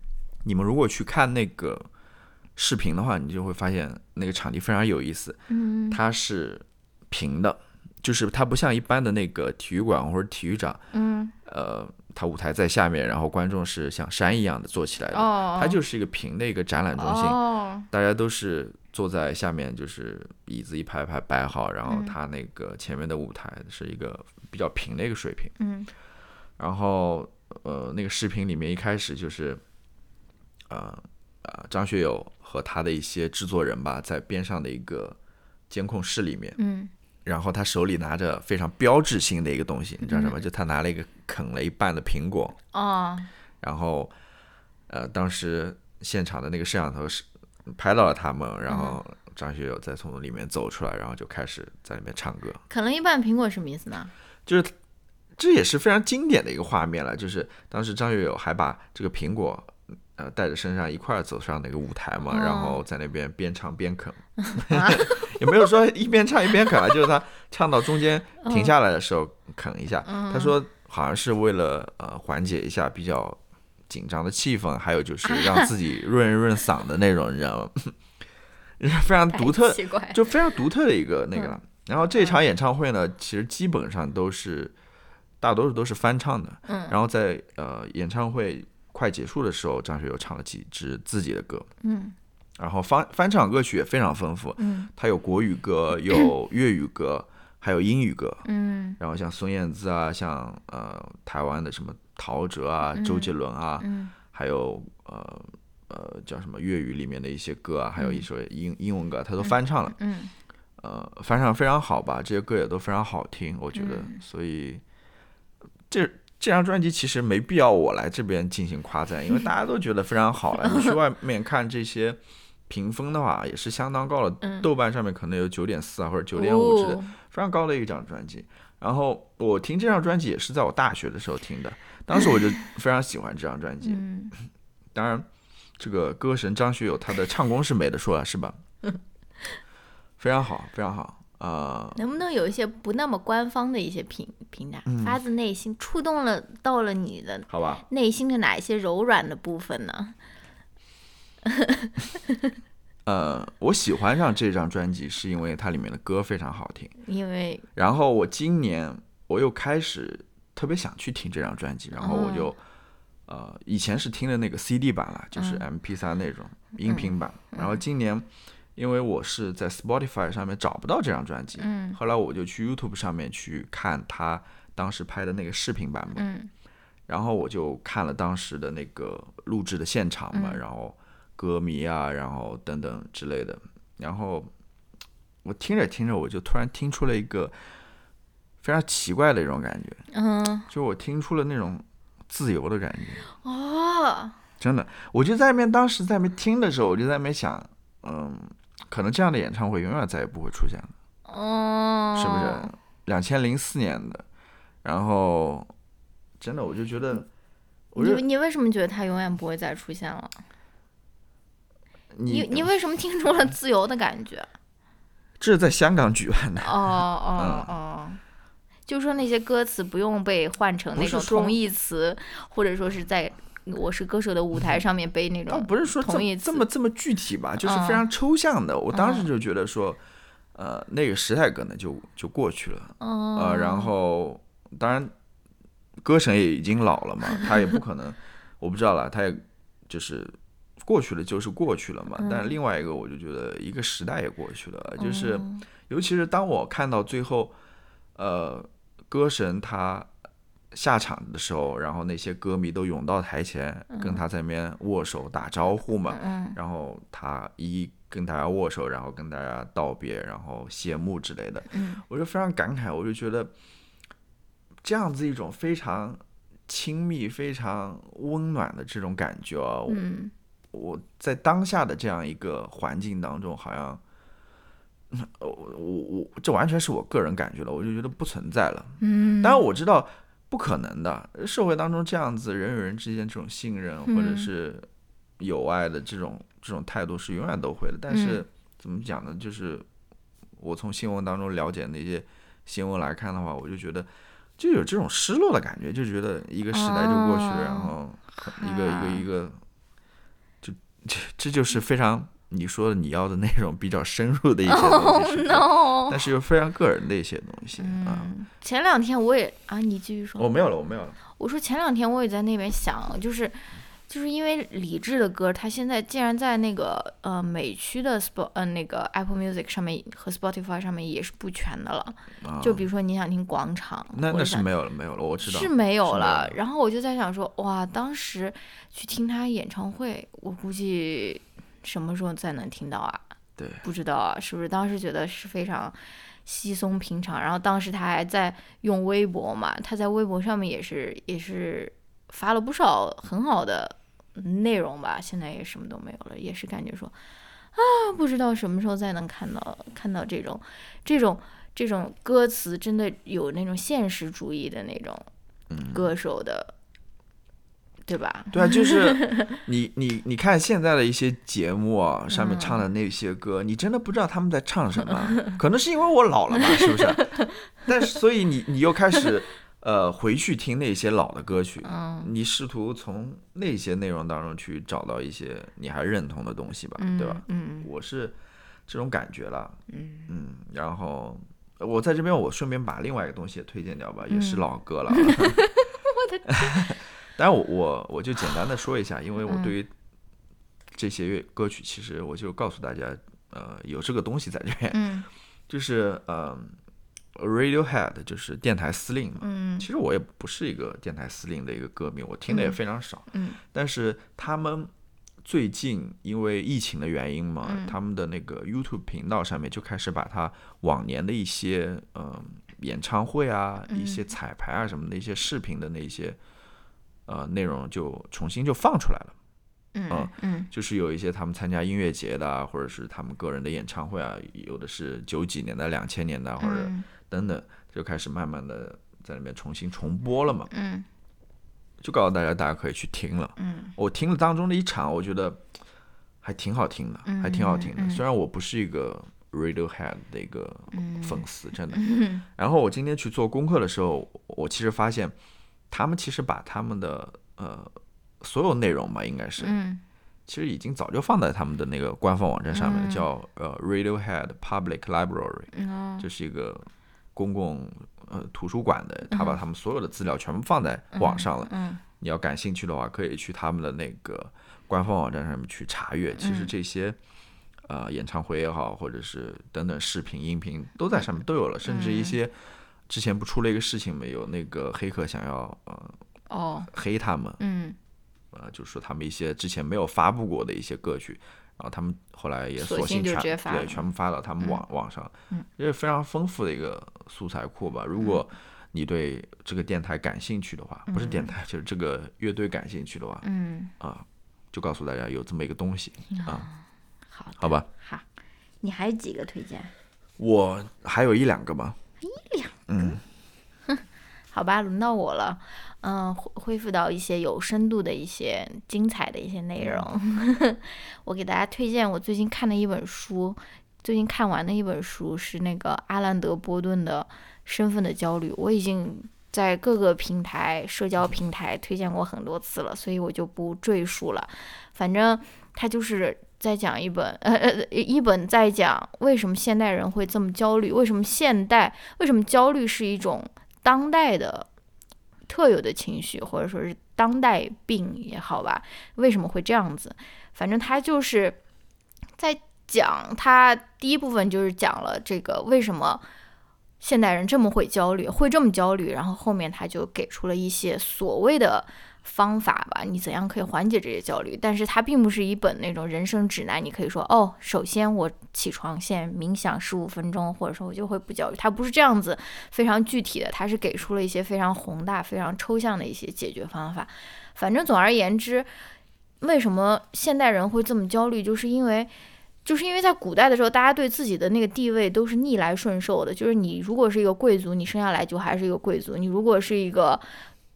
Speaker 2: 你们如果去看那个视频的话，你就会发现那个场地非常有意思，
Speaker 1: 嗯。
Speaker 2: 它是平的，就是它不像一般的那个体育馆或者体育场，
Speaker 1: 嗯。
Speaker 2: 呃，它舞台在下面，然后观众是像山一样的坐起来的，
Speaker 1: 哦，
Speaker 2: 它就是一个平的一个展览中心。
Speaker 1: 哦，
Speaker 2: 大家都是坐在下面，就是椅子一排排摆好，然后
Speaker 1: 嗯。
Speaker 2: 它那个前面的舞台是一个比较平的一个水平。
Speaker 1: 嗯。
Speaker 2: 然后呃，那个视频里面一开始就是，呃呃，张学友和他的一些制作人吧，在边上的一个监控室里面，
Speaker 1: 嗯
Speaker 2: 然后他手里拿着非常标志性的一个东西，你知道什么？就他拿了一个啃了一半的苹果，
Speaker 1: 哦，
Speaker 2: 然后呃，当时现场的那个摄像头是拍到了他们，然后张学友再从里面走出来，然后就开始在里面唱歌，
Speaker 1: 啃了一半苹果什么意思呢？
Speaker 2: 就是这也是非常经典的一个画面了，就是当时张学友还把这个苹果。呃，带着身上一块儿走上那个舞台嘛，
Speaker 1: 哦
Speaker 2: 然后在那边边唱边啃，
Speaker 1: 啊
Speaker 2: 也没有说一边唱一边啃啊，就是他唱到中间
Speaker 1: 嗯
Speaker 2: 停下来的时候啃一下。他说好像是为了呃缓解一下比较紧张的气氛，还有就是 让自己润一润嗓的那种，你知道吗？非常独特就非常独特的一个那个了。然后这场演唱会呢，其实基本上都是大多数都是翻唱的。
Speaker 1: 嗯
Speaker 2: 然后在呃演唱会快结束的时候，张学友唱了几支自己的歌，
Speaker 1: 嗯
Speaker 2: 然后翻翻唱歌曲也非常丰富，
Speaker 1: 嗯
Speaker 2: 他有国语歌，有 粤语歌，还有英语歌。
Speaker 1: 嗯
Speaker 2: 然后像孙燕姿啊，像呃台湾的什么陶喆啊、周杰伦啊，
Speaker 1: 嗯
Speaker 2: 还有呃呃叫什么粤语里面的一些歌啊，还有一首英英文歌，他都翻唱了。
Speaker 1: 嗯
Speaker 2: 呃，翻唱非常好吧，这些歌也都非常好听，我觉得。
Speaker 1: 嗯
Speaker 2: 所以这这张专辑其实没必要我来这边进行夸赞，因为大家都觉得非常好了。你去外面看这些评分的话，也是相当高的，
Speaker 1: 嗯
Speaker 2: 豆瓣上面可能有九点四啊或者九点五之类的。
Speaker 1: 哦
Speaker 2: 非常高的一张专辑。然后我听这张专辑也是在我大学的时候听的，当时我就非常喜欢这张专辑。
Speaker 1: 嗯
Speaker 2: 当然，这个歌神张学友他的唱功是没得说了，是吧？非常好，非常好啊！
Speaker 1: 能不能有一些不那么官方的一些评评价，
Speaker 2: 嗯
Speaker 1: 发自内心触动了到了你的
Speaker 2: 好吧，
Speaker 1: 内心的哪一些柔软的部分呢？
Speaker 2: 呃，我喜欢上这张专辑是因为它里面的歌非常好听。
Speaker 1: 因为
Speaker 2: 然后我今年我又开始特别想去听这张专辑，然后我就、呃以前是听的那个 CD 版了，就是 MP 3那种音频版。然后今年因为我是在 Spotify 上面找不到这张专辑，
Speaker 1: 嗯。
Speaker 2: 后来我就去 YouTube 上面去看他当时拍的那个视频版本，
Speaker 1: 嗯。
Speaker 2: 然后我就看了当时的那个录制的现场嘛，然后歌迷啊，然后等等之类的，然后我听着听着，我就突然听出了一个非常奇怪的一种感觉，
Speaker 1: 嗯
Speaker 2: 就我听出了那种自由的感觉，
Speaker 1: 哦。
Speaker 2: 真的，我就在那边当时在那边听的时候，我就在那边想，嗯，可能这样的演唱会永远再也不会出现了，
Speaker 1: 哦，
Speaker 2: 是不是？两千零四年的，然后真的我就觉得，我
Speaker 1: 你你为什么觉得它永远不会再出现了？你你为什么听出了自由的感觉？
Speaker 2: 这是在香港举办的。
Speaker 1: 哦哦 哦，就说那些歌词不用被换成那种同义词，或者说是在《我是歌手》的舞台上面背那
Speaker 2: 倒
Speaker 1: 种
Speaker 2: 不是说这
Speaker 1: 同义词
Speaker 2: 么这么这么具体吧，就是
Speaker 1: 嗯
Speaker 2: 非常抽象的。我当时
Speaker 1: 嗯
Speaker 2: 就觉得说，呃，那个时代可能就就过去了，
Speaker 1: 哦，
Speaker 2: 呃，然后当然，歌神也已经老了嘛，他也不可能，我不知道了，他也就是过去了就是过去了嘛。但是另外一个，我就觉得一个时代也过去了，就是
Speaker 1: 哦
Speaker 2: 尤其是当我看到最后，呃，歌神他下场的时候，然后那些歌迷都涌到台前，跟他在那边握手打招呼嘛，
Speaker 1: 嗯
Speaker 2: 然后他一跟大家握手，然后跟大家道别，然后谢幕之类的，
Speaker 1: 嗯。
Speaker 2: 我就非常感慨，我就觉得这样子一种非常亲密、非常温暖的这种感觉啊，我
Speaker 1: 嗯。
Speaker 2: 我在当下的这样一个环境当中，好像，嗯 我我我这完全是我个人感觉了，我就觉得不存在了。
Speaker 1: 嗯，
Speaker 2: 当然我知道不可能的，社会当中这样子人与人之间这种信任或者
Speaker 1: 嗯
Speaker 2: 是友爱的这种这种态度是永远都会的。但是
Speaker 1: 嗯
Speaker 2: 怎么讲呢？就是我从新闻当中了解那些新闻来看的话，我就觉得就有这种失落的感觉，就觉得一个时代就过去了，然
Speaker 1: 哦
Speaker 2: 后一个一个一个，就这这就是非常你说的你要的那种比较深入的一些东
Speaker 1: 哦
Speaker 2: 西，但是又非常个人的一些东西啊。
Speaker 1: 嗯，前两天我也啊，你继续说。
Speaker 2: 我没有了，我没有了。
Speaker 1: 我说前两天我也在那边想，就是就是因为李志的歌，他现在竟然在那个呃美区的 Spot 呃那个 Apple Music 上面和 Spotify 上面也是不全的了。
Speaker 2: 啊
Speaker 1: 就比如说你想听广场，
Speaker 2: 那那是没有了，没有了，我知道
Speaker 1: 是没有了。然后我就在想说，哇，当时去听他演唱会，我估计什么时候再能听到啊？
Speaker 2: 对，
Speaker 1: 不知道啊，是不是当时觉得是非常稀松平常？然后当时他还在用微博嘛，他在微博上面也是也是发了不少很好的内容吧。现在也什么都没有了，也是感觉说啊，不知道什么时候再能看到看到这种这种这种歌词真的有那种现实主义的那种歌手的，对吧？
Speaker 2: 对啊，就是 你你你看现在的一些节目啊，上面唱的那些歌，你真的不知道他们在唱什么，可能是因为我老了吧，是不是？但是所以你你又开始呃回去听那些老的歌曲，
Speaker 1: 嗯
Speaker 2: 你试图从那些内容当中去找到一些你还认同的东西吧，
Speaker 1: 嗯，
Speaker 2: 对吧？
Speaker 1: 嗯
Speaker 2: 我是这种感觉了，
Speaker 1: 嗯
Speaker 2: 嗯，然后我在这边我顺便把另外一个东西也推荐掉吧，也是
Speaker 1: 嗯
Speaker 2: 老歌了。我的当然我我我就简单的说一下，因为我对于这些乐歌曲，其实我就告诉大家，呃，有这个东西在这边，
Speaker 1: 嗯。
Speaker 2: 就是呃，Radiohead 就是电台司令嘛。
Speaker 1: 嗯。
Speaker 2: 其实我也不是一个电台司令的一个歌迷，我听的也非常少。
Speaker 1: 嗯。
Speaker 2: 但是他们最近因为疫情的原因嘛，
Speaker 1: 嗯。
Speaker 2: 他们的那个 YouTube 频道上面就开始把他往年的一些嗯、呃演唱会啊、一些彩排啊什么的一些视频的那些呃内容就重新就放出来了。
Speaker 1: 嗯嗯
Speaker 2: 就是有一些他们参加音乐节的啊，或者是他们个人的演唱会啊，有的是九几年的、两千年的啊，或者
Speaker 1: 嗯
Speaker 2: 等等，就开始慢慢的在里面重新重播了嘛。
Speaker 1: 嗯
Speaker 2: 就告诉大家，大家可以去听了。
Speaker 1: 嗯
Speaker 2: 我听了当中的一场，我觉得还挺好听的，还挺好听的。虽然我不是一个 Radiohead 的一个
Speaker 1: 嗯
Speaker 2: 粉丝，真的。然后我今天去做功课的时候，我其实发现，他们其实把他们的呃所有内容吧，应该是，
Speaker 1: 嗯。
Speaker 2: 其实已经早就放在他们的那个官方网站上面叫呃 Radiohead Public Library，
Speaker 1: 嗯
Speaker 2: 这是一个公共呃图书馆的，他把他们所有的资料全部放在网上了。
Speaker 1: 嗯
Speaker 2: 你要感兴趣的话，可以去他们的那个官方网站上面去查阅。其实
Speaker 1: 嗯
Speaker 2: 这些，呃，演唱会也好，或者是等等视频、音频都在上面都有了，甚至一些之前不出了一个事情没有，那个黑客想要呃
Speaker 1: 哦。
Speaker 2: 黑他们，
Speaker 1: 嗯。
Speaker 2: 呃，就是说他们一些之前没有发布过的一些歌曲，然后他们后来也
Speaker 1: 索性
Speaker 2: 全对全部发到他们网、网上，
Speaker 1: 嗯，
Speaker 2: 这是非常丰富的一个素材库吧。如果你对这个电台感兴趣的话，不是电台，就是这个乐队感兴趣的话，
Speaker 1: 嗯，
Speaker 2: 啊，就告诉大家有这么一个东西啊，
Speaker 1: 好的。
Speaker 2: 好吧。
Speaker 1: 好，你还有几个推荐？
Speaker 2: 我还有一两个吧，
Speaker 1: 好吧，轮到我了。嗯，恢恢复到一些有深度的一些精彩的一些内容。我给大家推荐我最近看的一本书，最近看完的一本书是那个阿兰德波顿的《身份的焦虑》。我已经在各个平台、社交平台推荐过很多次了，所以我就不赘述了。反正他就是在讲一本呃一本在讲为什么现代人会这么焦虑，为什么现代为什么焦虑是一种当代的特有的情绪，或者说是当代病也好吧，为什么会这样子？反正他就是在讲，他第一部分就是讲了这个为什么现代人这么会焦虑，会这么焦虑，然后后面他就给出了一些所谓的。方法吧，你怎样可以缓解这些焦虑？但是它并不是一本那种人生指南，你可以说哦，首先我起床先冥想十五分钟，或者说我就会不焦虑。它不是这样子非常具体的，它是给出了一些非常宏大、非常抽象的一些解决方法。反正总而言之，为什么现代人会这么焦虑，就是因为。就是因为在古代的时候，大家对自己的那个地位都是逆来顺受的。就是你如果是一个贵族，你生下来就还是一个贵族；你如果是一个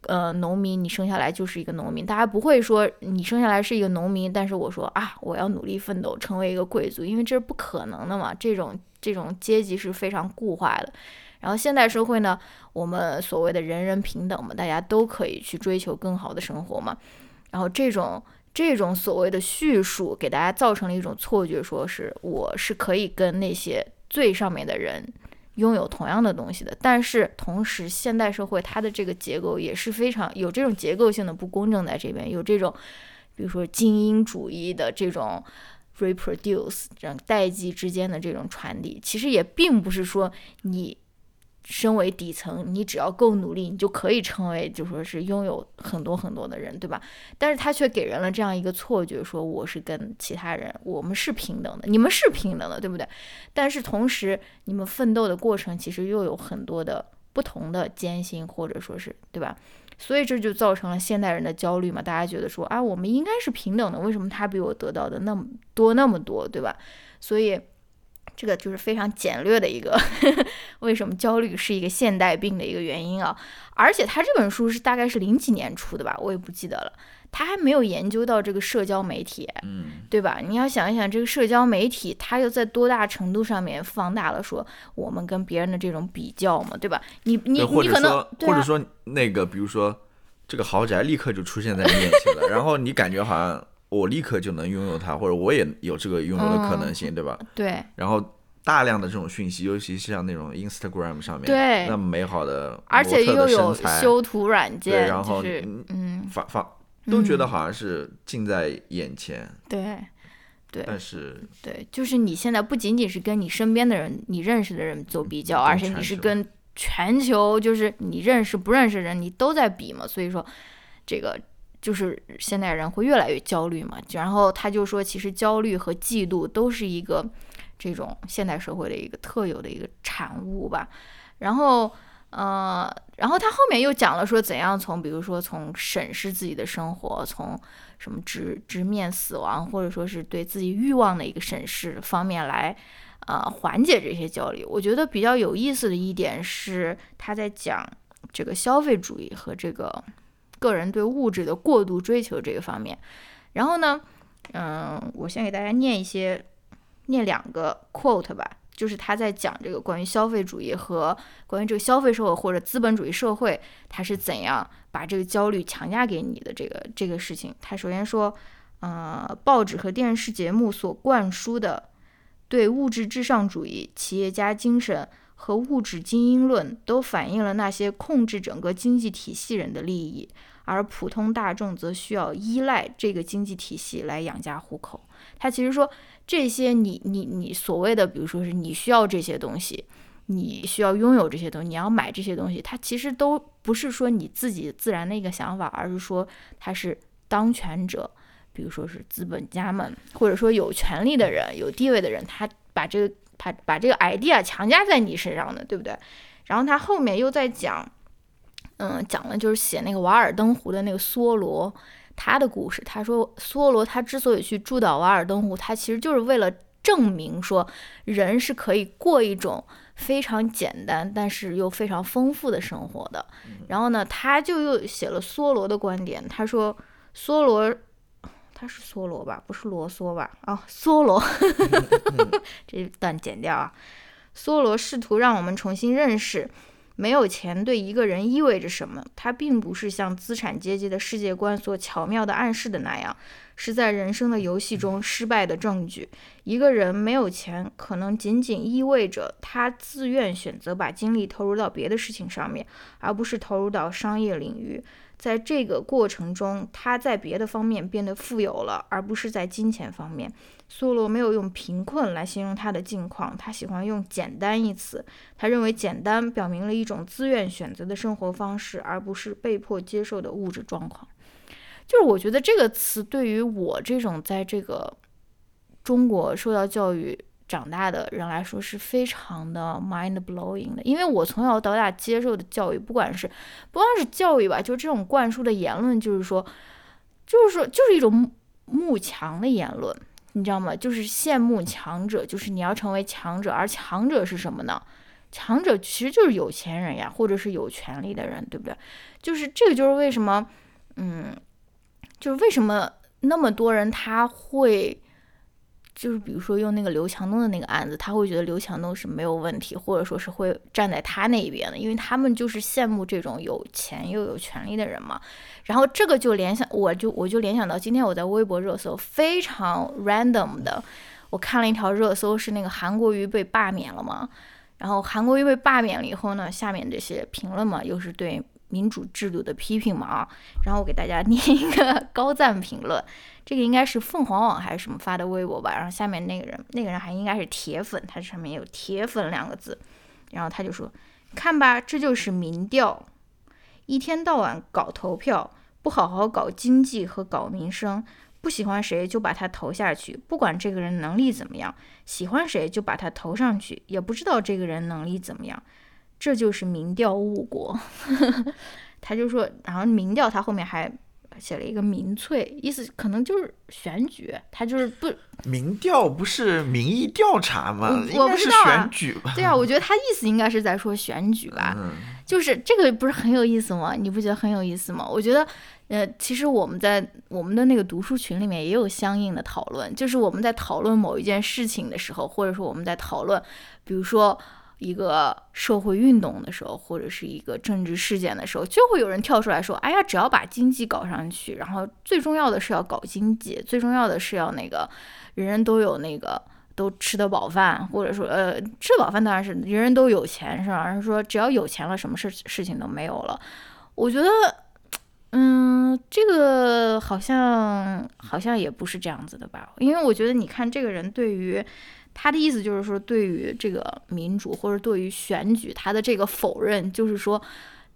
Speaker 1: 呃，农民，你生下来就是一个农民，大家不会说你生下来是一个农民，但是我说啊，我要努力奋斗成为一个贵族，因为这是不可能的嘛。这种这种阶级是非常固化的。然后现代社会呢，我们所谓的人人平等嘛，大家都可以去追求更好的生活嘛。然后这种这种所谓的叙述，给大家造成了一种错觉，说是我是可以跟那些最上面的人。拥有同样的东西的，但是同时，现代社会它的这个结构也是非常有这种结构性的不公正在这边，有这种，比如说精英主义的这种 reproduce 这样代际之间的这种传递，其实也并不是说你身为底层，你只要够努力，你就可以成为就说是拥有很多很多的人，对吧？但是他却给人了这样一个错觉，说我是跟其他人，我们是平等的，你们是平等的，对不对？但是同时，你们奋斗的过程其实又有很多的不同的艰辛，或者说是对吧？所以这就造成了现代人的焦虑嘛，大家觉得说啊，我们应该是平等的，为什么他比我得到的那么多那么多，对吧？所以。这个就是非常简略的一个 为什么焦虑是一个现代病的一个原因啊！而且他这本书是大概是零几年出的吧，我也不记得了。他还没有研究到这个社交媒体，
Speaker 2: 嗯，
Speaker 1: 对吧？你要想一想，这个社交媒体它又在多大程度上面放大了说我们跟别人的这种比较嘛，对吧？你你你可能
Speaker 2: 或者说那个，比如说这个豪宅立刻就出现在你眼前了，然后你感觉好像我立刻就能拥有它，或者我也有这个拥有的可能性，对吧？
Speaker 1: 对
Speaker 2: 然后大量的这种讯息，尤其是像那种 Instagram 上面，
Speaker 1: 对
Speaker 2: 那么美好的
Speaker 1: 而且又有修图软
Speaker 2: 对，
Speaker 1: 件，
Speaker 2: 然后
Speaker 1: 就是
Speaker 2: 嗯
Speaker 1: 嗯，
Speaker 2: 发发都觉得好像是近在眼前，
Speaker 1: 对对
Speaker 2: 但是
Speaker 1: 对，就是你现在不仅仅是跟你身边的人、你认识的人做比较，而且你是跟全球，就是你认识不认识的人，你都在比嘛。所以说，这个就是现代人会越来越焦虑嘛。然后他就说，其实焦虑和嫉妒都是一个这种现代社会的一个特有的一个产物吧。然后。呃，然后他后面又讲了说怎样从，比如说从审视自己的生活，从什么直直面死亡，或者说是对自己欲望的一个审视方面来，呃，缓解这些焦虑。我觉得比较有意思的一点是他在讲这个消费主义和这个个人对物质的过度追求这个方面。然后呢，嗯，我先给大家念一些，念两个 quote 吧，就是他在讲这个关于消费主义和关于这个消费社会或者资本主义社会，他是怎样把这个焦虑强加给你的这个这个事情。他首先说，呃，报纸和电视节目所灌输的对物质至上主义、企业家精神和物质精英论，都反映了那些控制整个经济体系人的利益。而普通大众则需要依赖这个经济体系来养家糊口。他其实说这些，你你你所谓的，比如说是你需要这些东西，你需要拥有这些东西，你要买这些东西，它其实都不是说你自己自然的一个想法，而是说它是当权者，比如说是资本家们，或者说有权利的人、有地位的人，他把这个他把这个 idea 强加在你身上的，对不对？然后他后面又在讲。嗯，讲了就是写那个《瓦尔登湖》的那个梭罗，他的故事。他说，梭罗他之所以去住到瓦尔登湖，他其实就是为了证明说，人是可以过一种非常简单但是又非常丰富的生活的。然后呢，他就又写了梭罗的观点。他说，梭罗他是梭罗吧，不是罗梭吧？啊，梭罗，这段剪掉啊。梭罗试图让我们重新认识。没有钱对一个人意味着什么？它并不是像资产阶级的世界观所巧妙地暗示的那样，是在人生的游戏中失败的证据。一个人没有钱，可能仅仅意味着他自愿选择把精力投入到别的事情上面，而不是投入到商业领域。在这个过程中，他在别的方面变得富有了，而不是在金钱方面。梭罗没有用贫困来形容他的境况，他喜欢用简单一词。他认为简单表明了一种自愿选择的生活方式，而不是被迫接受的物质状况。就是我觉得这个词对于我这种在这个中国受到教育长大的人来说是非常的 mind blowing 的，因为我从小到大接受的教育，不管是不光是教育吧，就这种灌输的言论，就是说，就是说，就是一种慕强的言论。你知道吗？就是羡慕强者，就是你要成为强者，而强者是什么呢？强者其实就是有钱人呀，或者是有权利的人，对不对？就是这个，就是为什么，嗯，就是为什么那么多人他会。就是比如说用那个刘强东的那个案子，他会觉得刘强东是没有问题，或者说是会站在他那一边的，因为他们就是羡慕这种有钱又有权利的人嘛。然后这个就联想，我就我就联想到今天我在微博热搜非常 random 的，我看了一条热搜是那个韩国瑜被罢免了嘛。然后韩国瑜被罢免了以后呢，下面这些评论嘛又是对民主制度的批评嘛啊。然后我给大家念一个高赞评论。这个应该是凤凰网还是什么发的微博吧，然后下面那个人，那个人还应该是铁粉，他上面有铁粉两个字，然后他就说，看吧，这就是民调，一天到晚搞投票，不好好搞经济和搞民生，不喜欢谁就把他投下去，不管这个人能力怎么样，喜欢谁就把他投上去，也不知道这个人能力怎么样，这就是民调误国，他就说，然后民调他后面还。写了一个民粹，意思可能就是选举，他就是不
Speaker 2: 民调不是民意调查吗？
Speaker 1: 我不知道
Speaker 2: 选举吧？
Speaker 1: 对啊，我觉得他意思应该是在说选举吧。就是这个不是很有意思吗？你不觉得很有意思吗？我觉得，呃，其实我们在我们的那个读书群里面也有相应的讨论，就是我们在讨论某一件事情的时候，或者说我们在讨论，比如说。一个社会运动的时候，或者是一个政治事件的时候，就会有人跳出来说：“哎呀，只要把经济搞上去，然后最重要的是要搞经济，最重要的是要那个人人都有那个都吃得饱饭，或者说呃吃饱饭当然是人人都有钱，是吧？而是说只要有钱了，什么事事情都没有了。我觉得，嗯，这个好像好像也不是这样子的吧？因为我觉得，你看这个人对于。他的意思就是说，对于这个民主或者对于选举，他的这个否认就是说，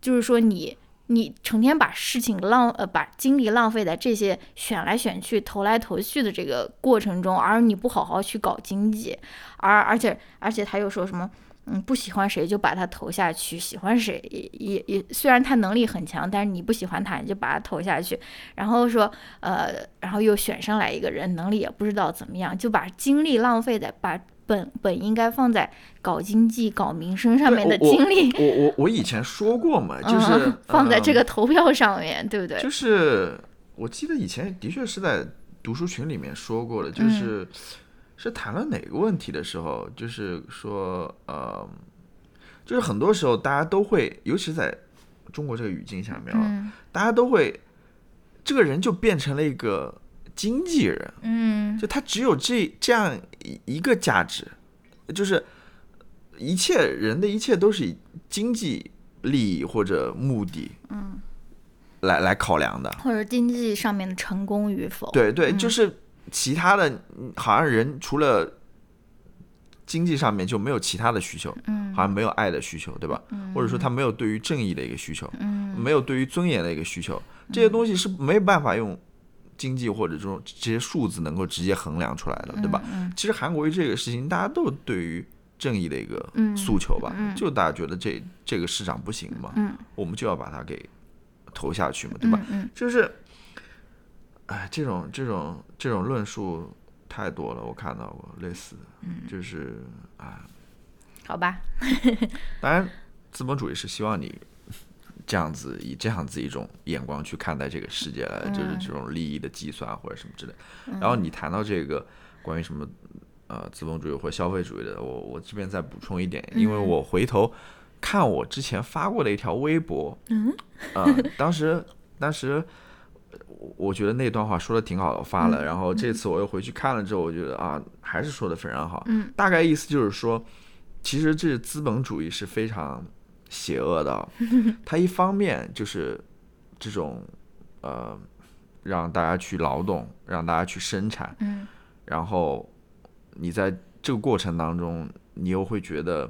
Speaker 1: 就是说你你成天把事情浪呃把精力浪费在这些选来选去、投来投去的这个过程中，而你不好好去搞经济，而而且而且他又说什么？嗯，不喜欢谁就把他投下去，喜欢谁也也也，虽然他能力很强，但是你不喜欢他，你就把他投下去。然后说，呃，然后又选上来一个人，能力也不知道怎么样，就把精力浪费在把本本应该放在搞经济、搞民生上面的精力，
Speaker 2: 我我我以前说过嘛，就是、
Speaker 1: 嗯、放在这
Speaker 2: 嗯
Speaker 1: 个投票上面，对不对？
Speaker 2: 就是我记得以前的确是在读书群里面说过的，
Speaker 1: 嗯
Speaker 2: 就是、是谈论哪个问题的时候，就是说呃，就是很多时候大家都会，尤其在中国这个语境下面啊，
Speaker 1: 嗯
Speaker 2: 大家都会这个人就变成了一个经纪人，
Speaker 1: 嗯
Speaker 2: 就他只有这这样一一个价值，就是一切人的一切都是以经济利益或者目的，嗯，来来考量的。
Speaker 1: 或者经济上面的成功与否，
Speaker 2: 对对，就是其他的，嗯好像人除了经济上面就没有其他的需求，
Speaker 1: 嗯。
Speaker 2: 好像没有爱的需求，对吧？或者说他没有对于正义的一个需求，
Speaker 1: 嗯。
Speaker 2: 没有对于尊严的一个需求，这些东西是没有办法用经济或者这种这些数字能够直接衡量出来的，对吧？
Speaker 1: 嗯
Speaker 2: 其实韩国瑜这个事情，大家都有对于正义的一个
Speaker 1: 嗯
Speaker 2: 诉求吧，
Speaker 1: 嗯
Speaker 2: 就大家觉得这这个市场不行嘛，
Speaker 1: 嗯。
Speaker 2: 我们就要把它给投下去嘛，对吧？
Speaker 1: 嗯。
Speaker 2: 就是，哎，这种这种这种论述太多了，我看到过类似的，
Speaker 1: 嗯
Speaker 2: 就是啊，
Speaker 1: 好吧，
Speaker 2: 当然，资本主义是希望你这样子以这样子一种眼光去看待这个世界来的，就是这种利益的计算或者什么之类。然后你谈到这个关于什么呃资本主义或消费主义的，我我这边再补充一点，因为我回头看我之前发过的一条微博，嗯，呃，当时当时。我我觉得那段话说的挺好发了。然后这次我又回去看了之后，我觉得啊，还是说的非常好。
Speaker 1: 嗯，
Speaker 2: 大概意思就是说，其实这资本主义是非常邪恶的。它一方面就是这种呃，让大家去劳动，让大家去生产，
Speaker 1: 嗯
Speaker 2: 然后你在这个过程当中，你又会觉得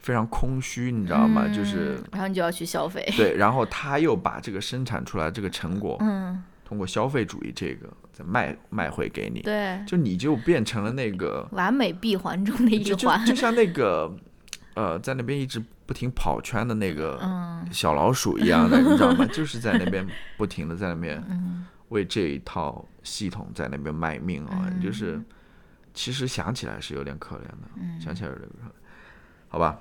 Speaker 2: 非常空虚，你知道吗？就是
Speaker 1: 嗯然后你就要去消费，
Speaker 2: 对，然后他又把这个生产出来这个成果，
Speaker 1: 嗯，
Speaker 2: 通过消费主义这个再卖卖回给你，
Speaker 1: 对，
Speaker 2: 就你就变成了那个。
Speaker 1: 完美闭环中的一
Speaker 2: 就就
Speaker 1: 环，
Speaker 2: 就像那个呃，在那边一直不停跑圈的那个
Speaker 1: 嗯
Speaker 2: 小老鼠一样的，你知道吗？就是在那边 不停的在那边
Speaker 1: 嗯
Speaker 2: 为这一套系统在那边卖命啊，
Speaker 1: 嗯
Speaker 2: 就是其实想起来是有点可怜的，想起来有点可怜，好吧？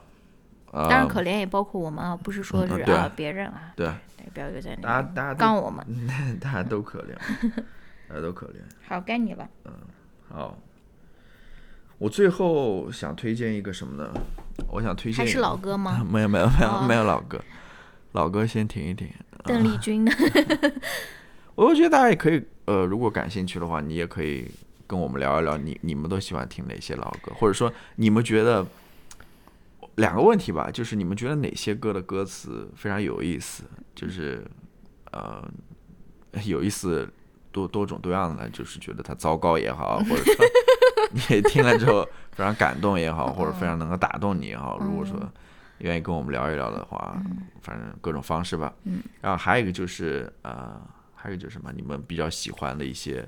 Speaker 2: 呃，
Speaker 1: 当然可怜也包括我们啊，不是说是
Speaker 2: 啊
Speaker 1: 啊别人啊，
Speaker 2: 对，
Speaker 1: 对，不要又在那
Speaker 2: 大家
Speaker 1: 边
Speaker 2: 大家都
Speaker 1: 杠我们。
Speaker 2: 大家都可怜，大家都可怜。
Speaker 1: 好，该你了。
Speaker 2: 嗯好，我最后想推荐一个什么呢？我想推荐
Speaker 1: 还是老歌吗？
Speaker 2: 没有没有没有
Speaker 1: 哦
Speaker 2: 没有老歌，老歌先停一停。
Speaker 1: 邓丽君的。
Speaker 2: 我觉得大家也可以，呃，如果感兴趣的话，你也可以跟我们聊一聊你，你们都喜欢听哪些老歌，或者说你们觉得两个问题吧，就是你们觉得哪些歌的歌词非常有意思，就是呃有意思多多种多样的呢，就是觉得它糟糕也好，或者说你听了之后非常感动也好，或者非常能够打动你也好，如果说愿意跟我们聊一聊的话，反正各种方式吧。
Speaker 1: 嗯，
Speaker 2: 然后还有一个就是呃，还有一个就是什么，你们比较喜欢的一些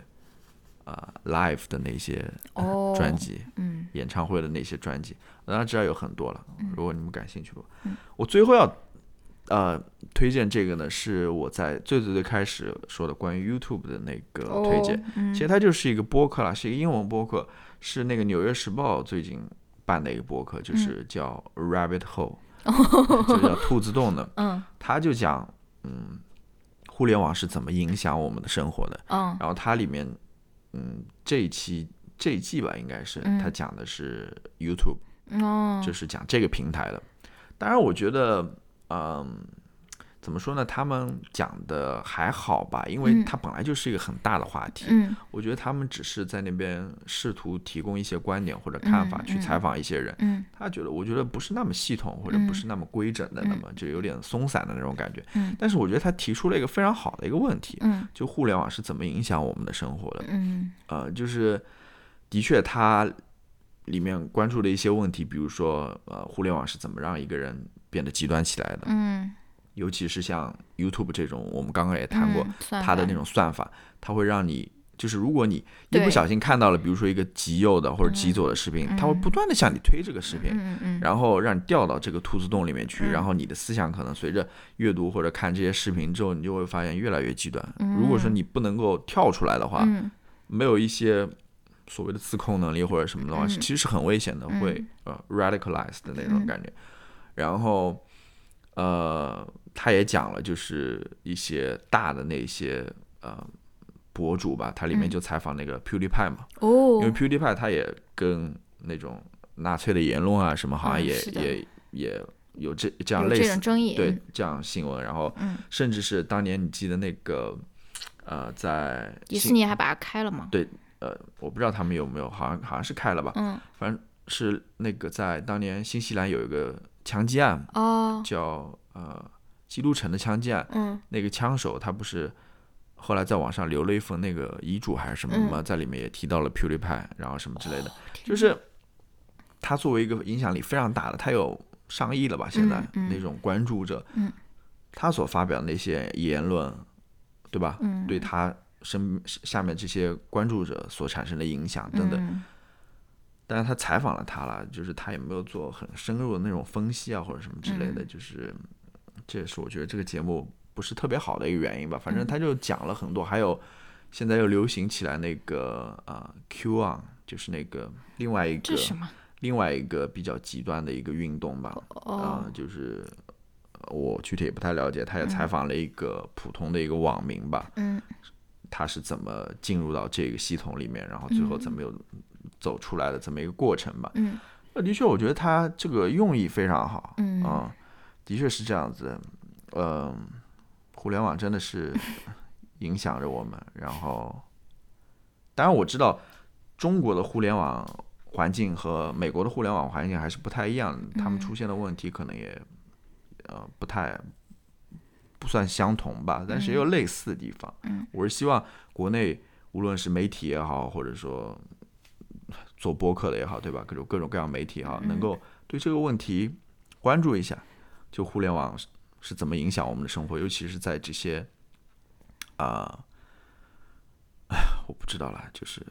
Speaker 2: 呃 live 的那些
Speaker 1: 哦，
Speaker 2: 专辑，
Speaker 1: 嗯
Speaker 2: 演唱会的那些专辑，当然知道有很多了。如果你们感兴趣的话，
Speaker 1: 嗯
Speaker 2: 我最后要呃推荐这个呢，是我在最最最开始说的关于 YouTube 的那个推荐。其实它就是一个播客啦，是一个英文播客，是那个《纽约时报》最近办的一个播客，
Speaker 1: 嗯
Speaker 2: 就是叫 Rabbit Hole，就叫兔子洞的。
Speaker 1: 嗯
Speaker 2: 他就讲，嗯，互联网是怎么影响我们的生活的。
Speaker 1: 嗯
Speaker 2: 然后它里面，嗯，这一期这一季吧，应该是
Speaker 1: 嗯
Speaker 2: 它讲的是 YouTube，、
Speaker 1: 哦，
Speaker 2: 就是讲这个平台的。当然，我觉得，嗯，怎么说呢？他们讲的还好吧，因为
Speaker 1: 嗯
Speaker 2: 它本来就是一个很大的话题。
Speaker 1: 嗯
Speaker 2: 我觉得他们只是在那边试图提供一些观点或者看法，
Speaker 1: 嗯
Speaker 2: 去采访一些人。
Speaker 1: 嗯
Speaker 2: 他觉得，我觉得不是那么系统，或者不是那么规整的，那么就有点松散的那种感觉。
Speaker 1: 嗯
Speaker 2: 但是我觉得他提出了一个非常好的一个问题，
Speaker 1: 嗯
Speaker 2: 就互联网是怎么影响我们的生活的。
Speaker 1: 嗯
Speaker 2: 呃，就是的确，他里面关注的一些问题，比如说，呃，互联网是怎么让一个人变得极端起来的，
Speaker 1: 嗯，
Speaker 2: 尤其是像 YouTube 这种，我们刚刚也谈过，
Speaker 1: 嗯
Speaker 2: 它的那种算法，它会让你。就是如果你一不小心看到了，比如说一个极右的或者极左的视频，它会不断的向你推这个视频，然后让你掉到这个兔子洞里面去，
Speaker 1: 嗯。
Speaker 2: 然后你的思想可能随着阅读或者看这些视频之后，你就会发现越来越极端。如果说你不能够跳出来的话，
Speaker 1: 嗯。
Speaker 2: 没有一些所谓的自控能力或者什么的话，
Speaker 1: 嗯。
Speaker 2: 其实是很危险的，会呃 radicalize 的那种
Speaker 1: 嗯。
Speaker 2: 感觉。然后呃，他也讲了，就是一些大的那些呃博主吧，他里面
Speaker 1: 嗯。
Speaker 2: 就采访那个 PewDiePie 嘛，
Speaker 1: 哦。
Speaker 2: 因为 PewDiePie 他也跟那种纳粹的言论啊什么，好像也、
Speaker 1: 嗯
Speaker 2: 也也有这这样类似
Speaker 1: 争议，
Speaker 2: 对
Speaker 1: 嗯。
Speaker 2: 这样新闻，然后
Speaker 1: 嗯。
Speaker 2: 甚至是当年你记得那个呃在
Speaker 1: 迪士尼还把它开了吗？
Speaker 2: 对呃我不知道他们有没有，好像好像是开了吧，
Speaker 1: 嗯，
Speaker 2: 反正是那个在当年新西兰有一个枪击案，
Speaker 1: 哦，
Speaker 2: 叫呃基督城的枪击案，
Speaker 1: 嗯。
Speaker 2: 那个枪手他不是后来在网上留了一份那个遗嘱还是什么嘛，在里面也提到了 PewDiePie，然后什么之类的，就是他作为一个影响力非常大的，他有上亿了吧，现在、那种关注者，
Speaker 1: 嗯。
Speaker 2: 他所发表的那些言论，对吧？
Speaker 1: 嗯。
Speaker 2: 对他身下面这些关注者所产生的影响等等。
Speaker 1: 嗯。
Speaker 2: 但是他采访了他了，就是他也没有做很深入的那种分析啊，或者什么之类
Speaker 1: 嗯。
Speaker 2: 的，就是这也是我觉得这个节目不是特别好的一个原因吧。反正
Speaker 1: 嗯
Speaker 2: 他就讲了很多，还有现在又流行起来那个呃 Q on，就是那个另外一个
Speaker 1: 这是什么？
Speaker 2: 另外一个比较极端的一个运动吧，
Speaker 1: 哦
Speaker 2: 呃，就是呃我具体也不太了解。他也采访了一个普通的一个网民吧，
Speaker 1: 嗯
Speaker 2: 他是怎么进入到这个系统里面，然后最后怎么又走出来的这么一个过程吧。
Speaker 1: 嗯
Speaker 2: 那的确，我觉得他这个用意非常好，
Speaker 1: 嗯
Speaker 2: 啊，的确是这样子的。嗯、互联网真的是影响着我们。然后，当然我知道中国的互联网环境和美国的互联网环境还是不太一样，他们出现的问题可能也呃不太不算相同吧，但是也有类似的地方。
Speaker 1: 嗯
Speaker 2: 我是希望国内无论是媒体也好，或者说做播客的也好，对吧？各种各种各样媒体也好，能够对这个问题关注一下，就互联网是是怎么影响我们的生活，尤其是在这些啊，哎、我不知道啦，就是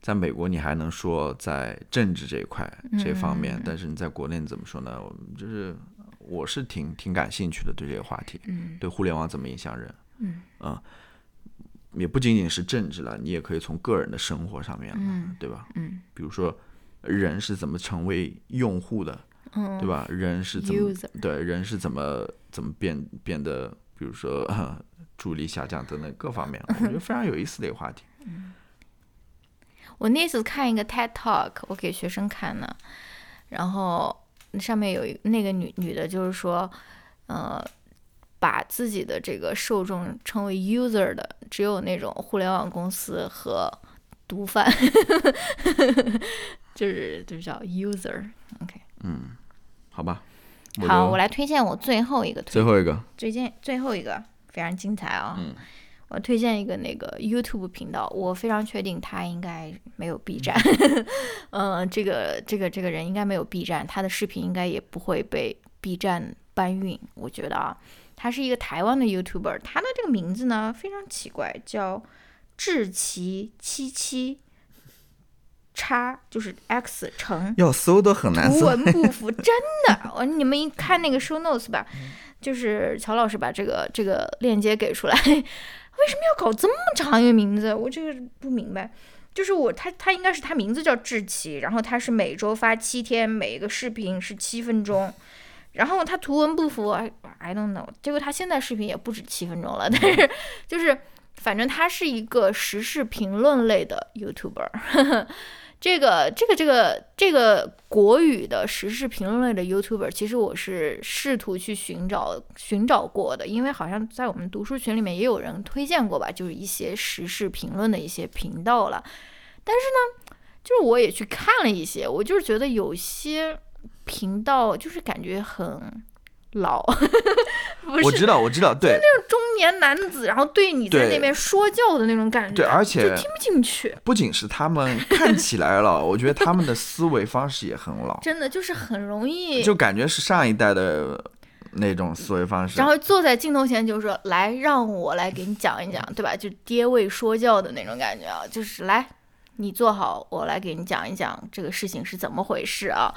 Speaker 2: 在美国，你还能说在政治这一块这方面，但是你在国内你怎么说呢？我就是我是挺挺感兴趣的，对这个话题，
Speaker 1: 嗯
Speaker 2: 对互联网怎么影响人，
Speaker 1: 嗯。
Speaker 2: 啊，也不仅仅是政治了，你也可以从个人的生活上面，
Speaker 1: 嗯
Speaker 2: 对吧？
Speaker 1: 嗯。
Speaker 2: 比如说人是怎么成为用户的，
Speaker 1: 嗯，
Speaker 2: 对吧？人是怎么对人是怎么怎么变变得，比如说注意力下降等等各方面，我觉得非常有意思的一个话题。
Speaker 1: 我那次看一个 TED Talk，我给学生看的，然后上面有一那个女女的，就是说，呃，把自己的这个受众称为 user 的，只有那种互联网公司和毒贩，就是就是叫 user。OK，
Speaker 2: 好吧，
Speaker 1: 好，我来推荐我最后一个推
Speaker 2: 最后一个，
Speaker 1: 最近最后一个非常精彩啊、
Speaker 2: 嗯。
Speaker 1: 我推荐一个那个 YouTube 频道，我非常确定他应该没有 B 站，嗯、这个这个这个人应该没有 B 站，他的视频应该也不会被 B 站搬运，我觉得啊，他是一个台湾的 YouTuber，他的这个名字呢非常奇怪，叫志奇七七叉，就是 X 乘
Speaker 2: 要搜都很难搜图。
Speaker 1: 文 不符，真的。我你们一看那个 show notes 吧，就是乔老师把这个这个链接给出来，为什么要搞这么长一个名字？我这个不明白。就是我他他应该是他名字叫志奇，然后他是每周发七天，每一个视频是七分钟，然后他图文不符，I I don't know。结果他现在视频也不止七分钟了，但是就是反正他是一个时事评论类的 YouTuber。这个这个这个这个国语的时事评论类的 YouTuber，其实我是试图去寻找寻找过的，因为好像在我们读书群里面也有人推荐过吧，就是一些时事评论的一些频道了。但是呢，就是我也去看了一些，我就是觉得有些频道就是感觉很老，
Speaker 2: 我知道，我知道，对
Speaker 1: 中年男子，然后对你在那边说教的那种感觉，
Speaker 2: 对，而且
Speaker 1: 就听不进去。
Speaker 2: 不仅是他们看起来老，我觉得他们的思维方式也很老，
Speaker 1: 真的就是很容易，
Speaker 2: 就感觉是上一代的那种思维方式。
Speaker 1: 然后坐在镜头前就说：“来，让我来给你讲一讲，对吧？就爹味说教的那种感觉啊，就是来，你坐好，我来给你讲一讲这个事情是怎么回事啊。”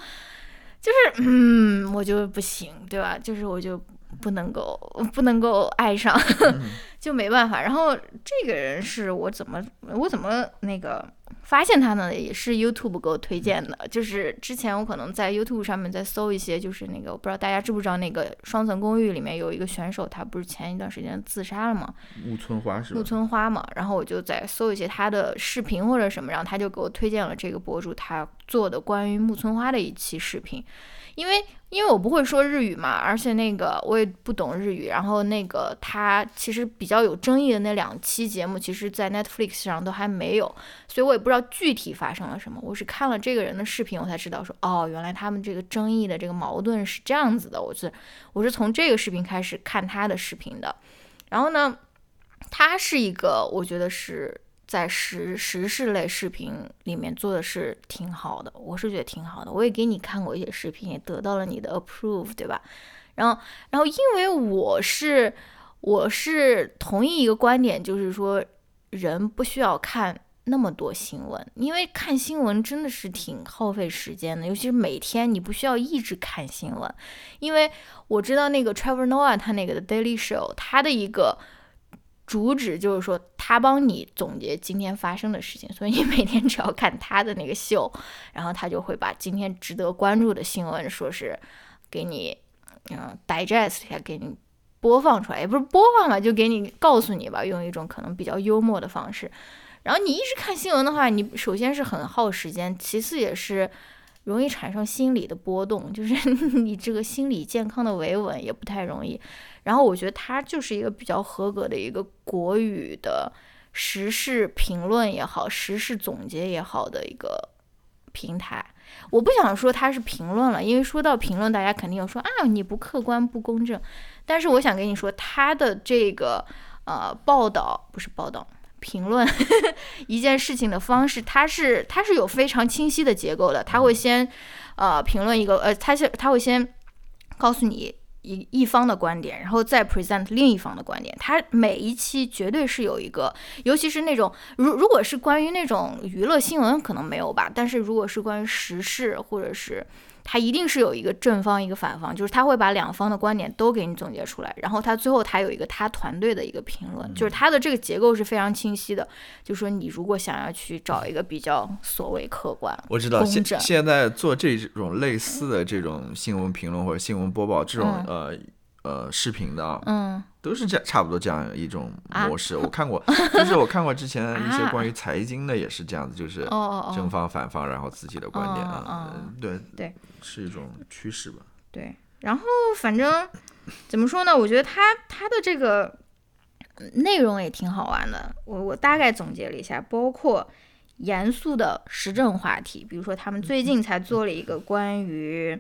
Speaker 1: 就是，嗯，我就不行，对吧？就是我就不能够不能够爱上，就没办法。然后这个人是我怎么我怎么那个发现他呢，也是 YouTube 给我推荐的。就是之前我可能在 YouTube 上面在搜一些，就是那个我不知道大家知不知道，那个双层公寓里面有一个选手，他不是前一段时间自杀了吗？
Speaker 2: 木村花是吧？
Speaker 1: 木村花嘛。然后我就在搜一些他的视频或者什么，然后他就给我推荐了这个博主他做的关于木村花的一期视频。因为因为我不会说日语嘛，而且那个我也不懂日语，然后那个他其实比较有争议的那两期节目，其实在 Netflix 上都还没有，所以我也不知道具体发生了什么。我是看了这个人的视频，我才知道说，哦，原来他们这个争议的这个矛盾是这样子的。我是我是从这个视频开始看他的视频的，然后呢，他是一个我觉得是。在时时事类视频里面做的是挺好的，我是觉得挺好的。我也给你看过一些视频，也得到了你的 approve，对吧？然后，然后因为我是我是同意一个观点，就是说人不需要看那么多新闻，因为看新闻真的是挺耗费时间的，尤其是每天你不需要一直看新闻。因为我知道那个 Trevor Noah 他那个的 Daily Show，他的一个。主旨就是说，他帮你总结今天发生的事情，所以你每天只要看他的那个秀，然后他就会把今天值得关注的新闻，说是给你，嗯，digest 一下，给你播放出来，也不是播放吧，就给你告诉你吧，用一种可能比较幽默的方式。然后你一直看新闻的话，你首先是很耗时间，其次也是容易产生心理的波动，就是 你这个心理健康的维稳也不太容易。然后我觉得它就是一个比较合格的一个国语的时事评论也好，时事总结也好的一个平台。我不想说它是评论了，因为说到评论，大家肯定有说啊你不客观不公正。但是我想跟你说，它的这个呃报道不是报道，评论 一件事情的方式，它是它是有非常清晰的结构的。他会先呃评论一个呃，他先他会先告诉你。一一方的观点，然后再 present 另一方的观点。它每一期绝对是有一个，尤其是那种如如果是关于那种娱乐新闻，可能没有吧。但是如果是关于时事或者是。他一定是有一个正方一个反方，就是他会把两方的观点都给你总结出来，然后他最后他有一个他团队的一个评论，就是他的这个结构是非常清晰的。就说你如果想要去找一个比较所谓客观，
Speaker 2: 我知道现现在做这种类似的这种新闻评论或者新闻播报这种呃。呃，视频的，
Speaker 1: 嗯，
Speaker 2: 都是这差不多这样一种模式。我看过，就是我看过之前一些关于财经的，也是这样子，就是正方反方，然后自己的观点啊，对
Speaker 1: 对，
Speaker 2: 是一种趋势吧。
Speaker 1: 对，然后反正怎么说呢？我觉得他他的这个内容也挺好玩的。我我大概总结了一下，包括严肃的时政话题，比如说他们最近才做了一个关于。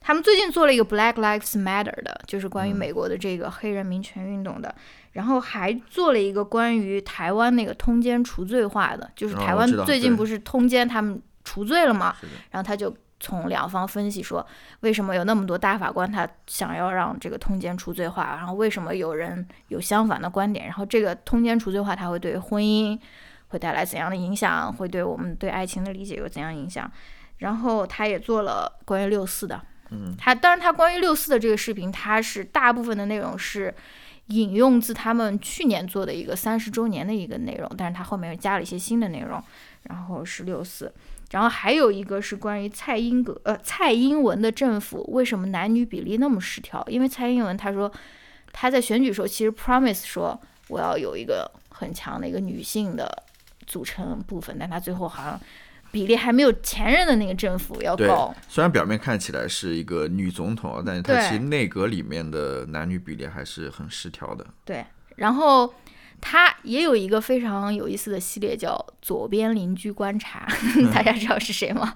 Speaker 1: 他们最近做了一个 Black Lives Matter 的，就是关于美国的这个黑人民权运动的，然后还做了一个关于台湾那个通奸除罪化的，就是台湾最近不是通奸他们除罪了吗？然后他就从两方分析说，为什么有那么多大法官他想要让这个通奸除罪化，然后为什么有人有相反的观点，然后这个通奸除罪化它会对婚姻会带来怎样的影响，会对我们对爱情的理解有怎样影响？然后他也做了关于六四的。
Speaker 2: 嗯，
Speaker 1: 他当然，他关于六四的这个视频，他是大部分的内容是引用自他们去年做的一个三十周年的一个内容，但是他后面又加了一些新的内容，然后是六四，然后还有一个是关于蔡英格呃蔡英文的政府为什么男女比例那么失调？因为蔡英文他说他在选举时候其实 promise 说我要有一个很强的一个女性的组成部分，但他最后好像。比例还没有前任的那个政府要高。
Speaker 2: 虽然表面看起来是一个女总统，但是她其实内阁里面的男女比例还是很失调的。
Speaker 1: 对，然后她也有一个非常有意思的系列，叫《左边邻居观察》，大家知道是谁吗？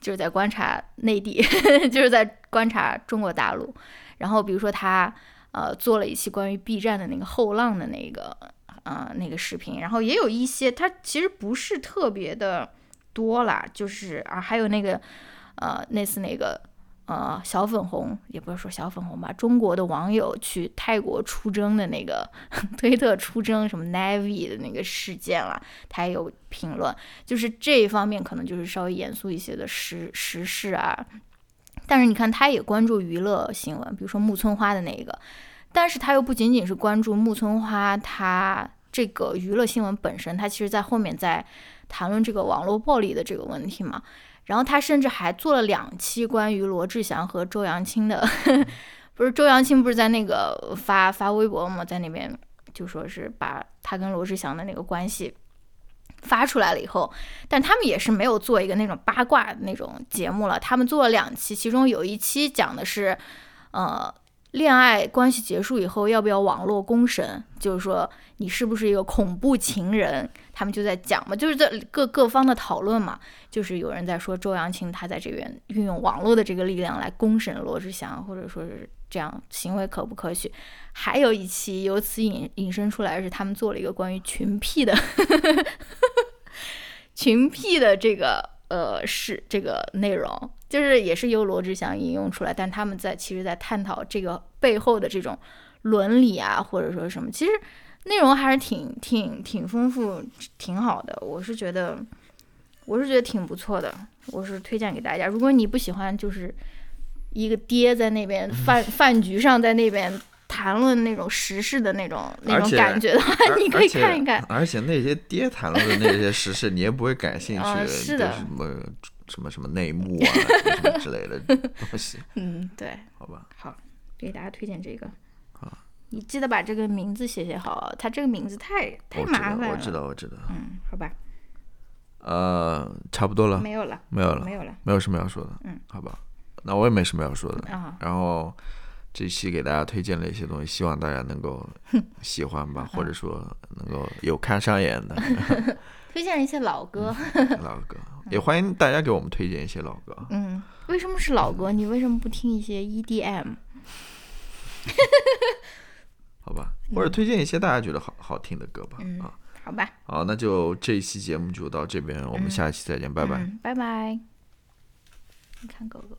Speaker 1: 就是在观察内地，就是在观察中国大陆。然后比如说她呃做了一期关于 B 站的那个后浪的那个呃那个视频，然后也有一些他其实不是特别的。多了，就是啊，还有那个，呃，那次那个，呃，小粉红，也不是说小粉红吧，中国的网友去泰国出征的那个 推特出征什么 Navy 的那个事件了，他也有评论，就是这一方面可能就是稍微严肃一些的时时事啊，但是你看他也关注娱乐新闻，比如说木村花的那个，但是他又不仅仅是关注木村花他。这个娱乐新闻本身，他其实在后面在谈论这个网络暴力的这个问题嘛。然后他甚至还做了两期关于罗志祥和周扬青的，不是周扬青不是在那个发发微博嘛，在那边就说是把他跟罗志祥的那个关系发出来了以后，但他们也是没有做一个那种八卦那种节目了，他们做了两期，其中有一期讲的是，呃。恋爱关系结束以后，要不要网络公审？就是说你是不是一个恐怖情人？他们就在讲嘛，就是这各各方的讨论嘛。就是有人在说周扬青他在这边运用网络的这个力量来公审罗志祥，或者说是这样行为可不可取？还有一期由此引引申出来是他们做了一个关于群癖的 群癖的这个呃是这个内容。就是也是由罗志祥引用出来，但他们在其实，在探讨这个背后的这种伦理啊，或者说什么，其实内容还是挺挺挺丰富，挺好的。我是觉得，我是觉得挺不错的，我是推荐给大家。如果你不喜欢，就是一个爹在那边饭饭局上，在那边谈论那种时事的那种那种感觉的话，你可以看一看。
Speaker 2: 而且那些爹谈论的那些时事，你也不会感兴趣。
Speaker 1: 是的。
Speaker 2: 什么？什么什么内幕啊，什么之类的 东西。
Speaker 1: 嗯，对。
Speaker 2: 好吧。
Speaker 1: 好，给大家推荐这个。
Speaker 2: 好。
Speaker 1: 你记得把这个名字写写好，他这个名字太太麻烦
Speaker 2: 了。我知道，我知道。
Speaker 1: 嗯，好吧。
Speaker 2: 呃，差不多了。
Speaker 1: 没有了。
Speaker 2: 没有了。
Speaker 1: 没有了。
Speaker 2: 没有什么要说的。
Speaker 1: 嗯，
Speaker 2: 好吧。那我也没什么要说的。
Speaker 1: 啊。
Speaker 2: 然后这期给大家推荐了一些东西，希望大家能够喜欢吧，或者说能够有看上眼的。
Speaker 1: 推荐一些老歌。
Speaker 2: 老歌。也欢迎大家给我们推荐一些老歌。
Speaker 1: 嗯，为什么是老歌？你为什么不听一些 EDM？
Speaker 2: 好吧，或者推荐一些大家觉得好好听的歌吧。啊，
Speaker 1: 好吧。
Speaker 2: 好，那就这一期节目就到这边，我们下期再见，拜拜。
Speaker 1: 拜拜。你看狗狗。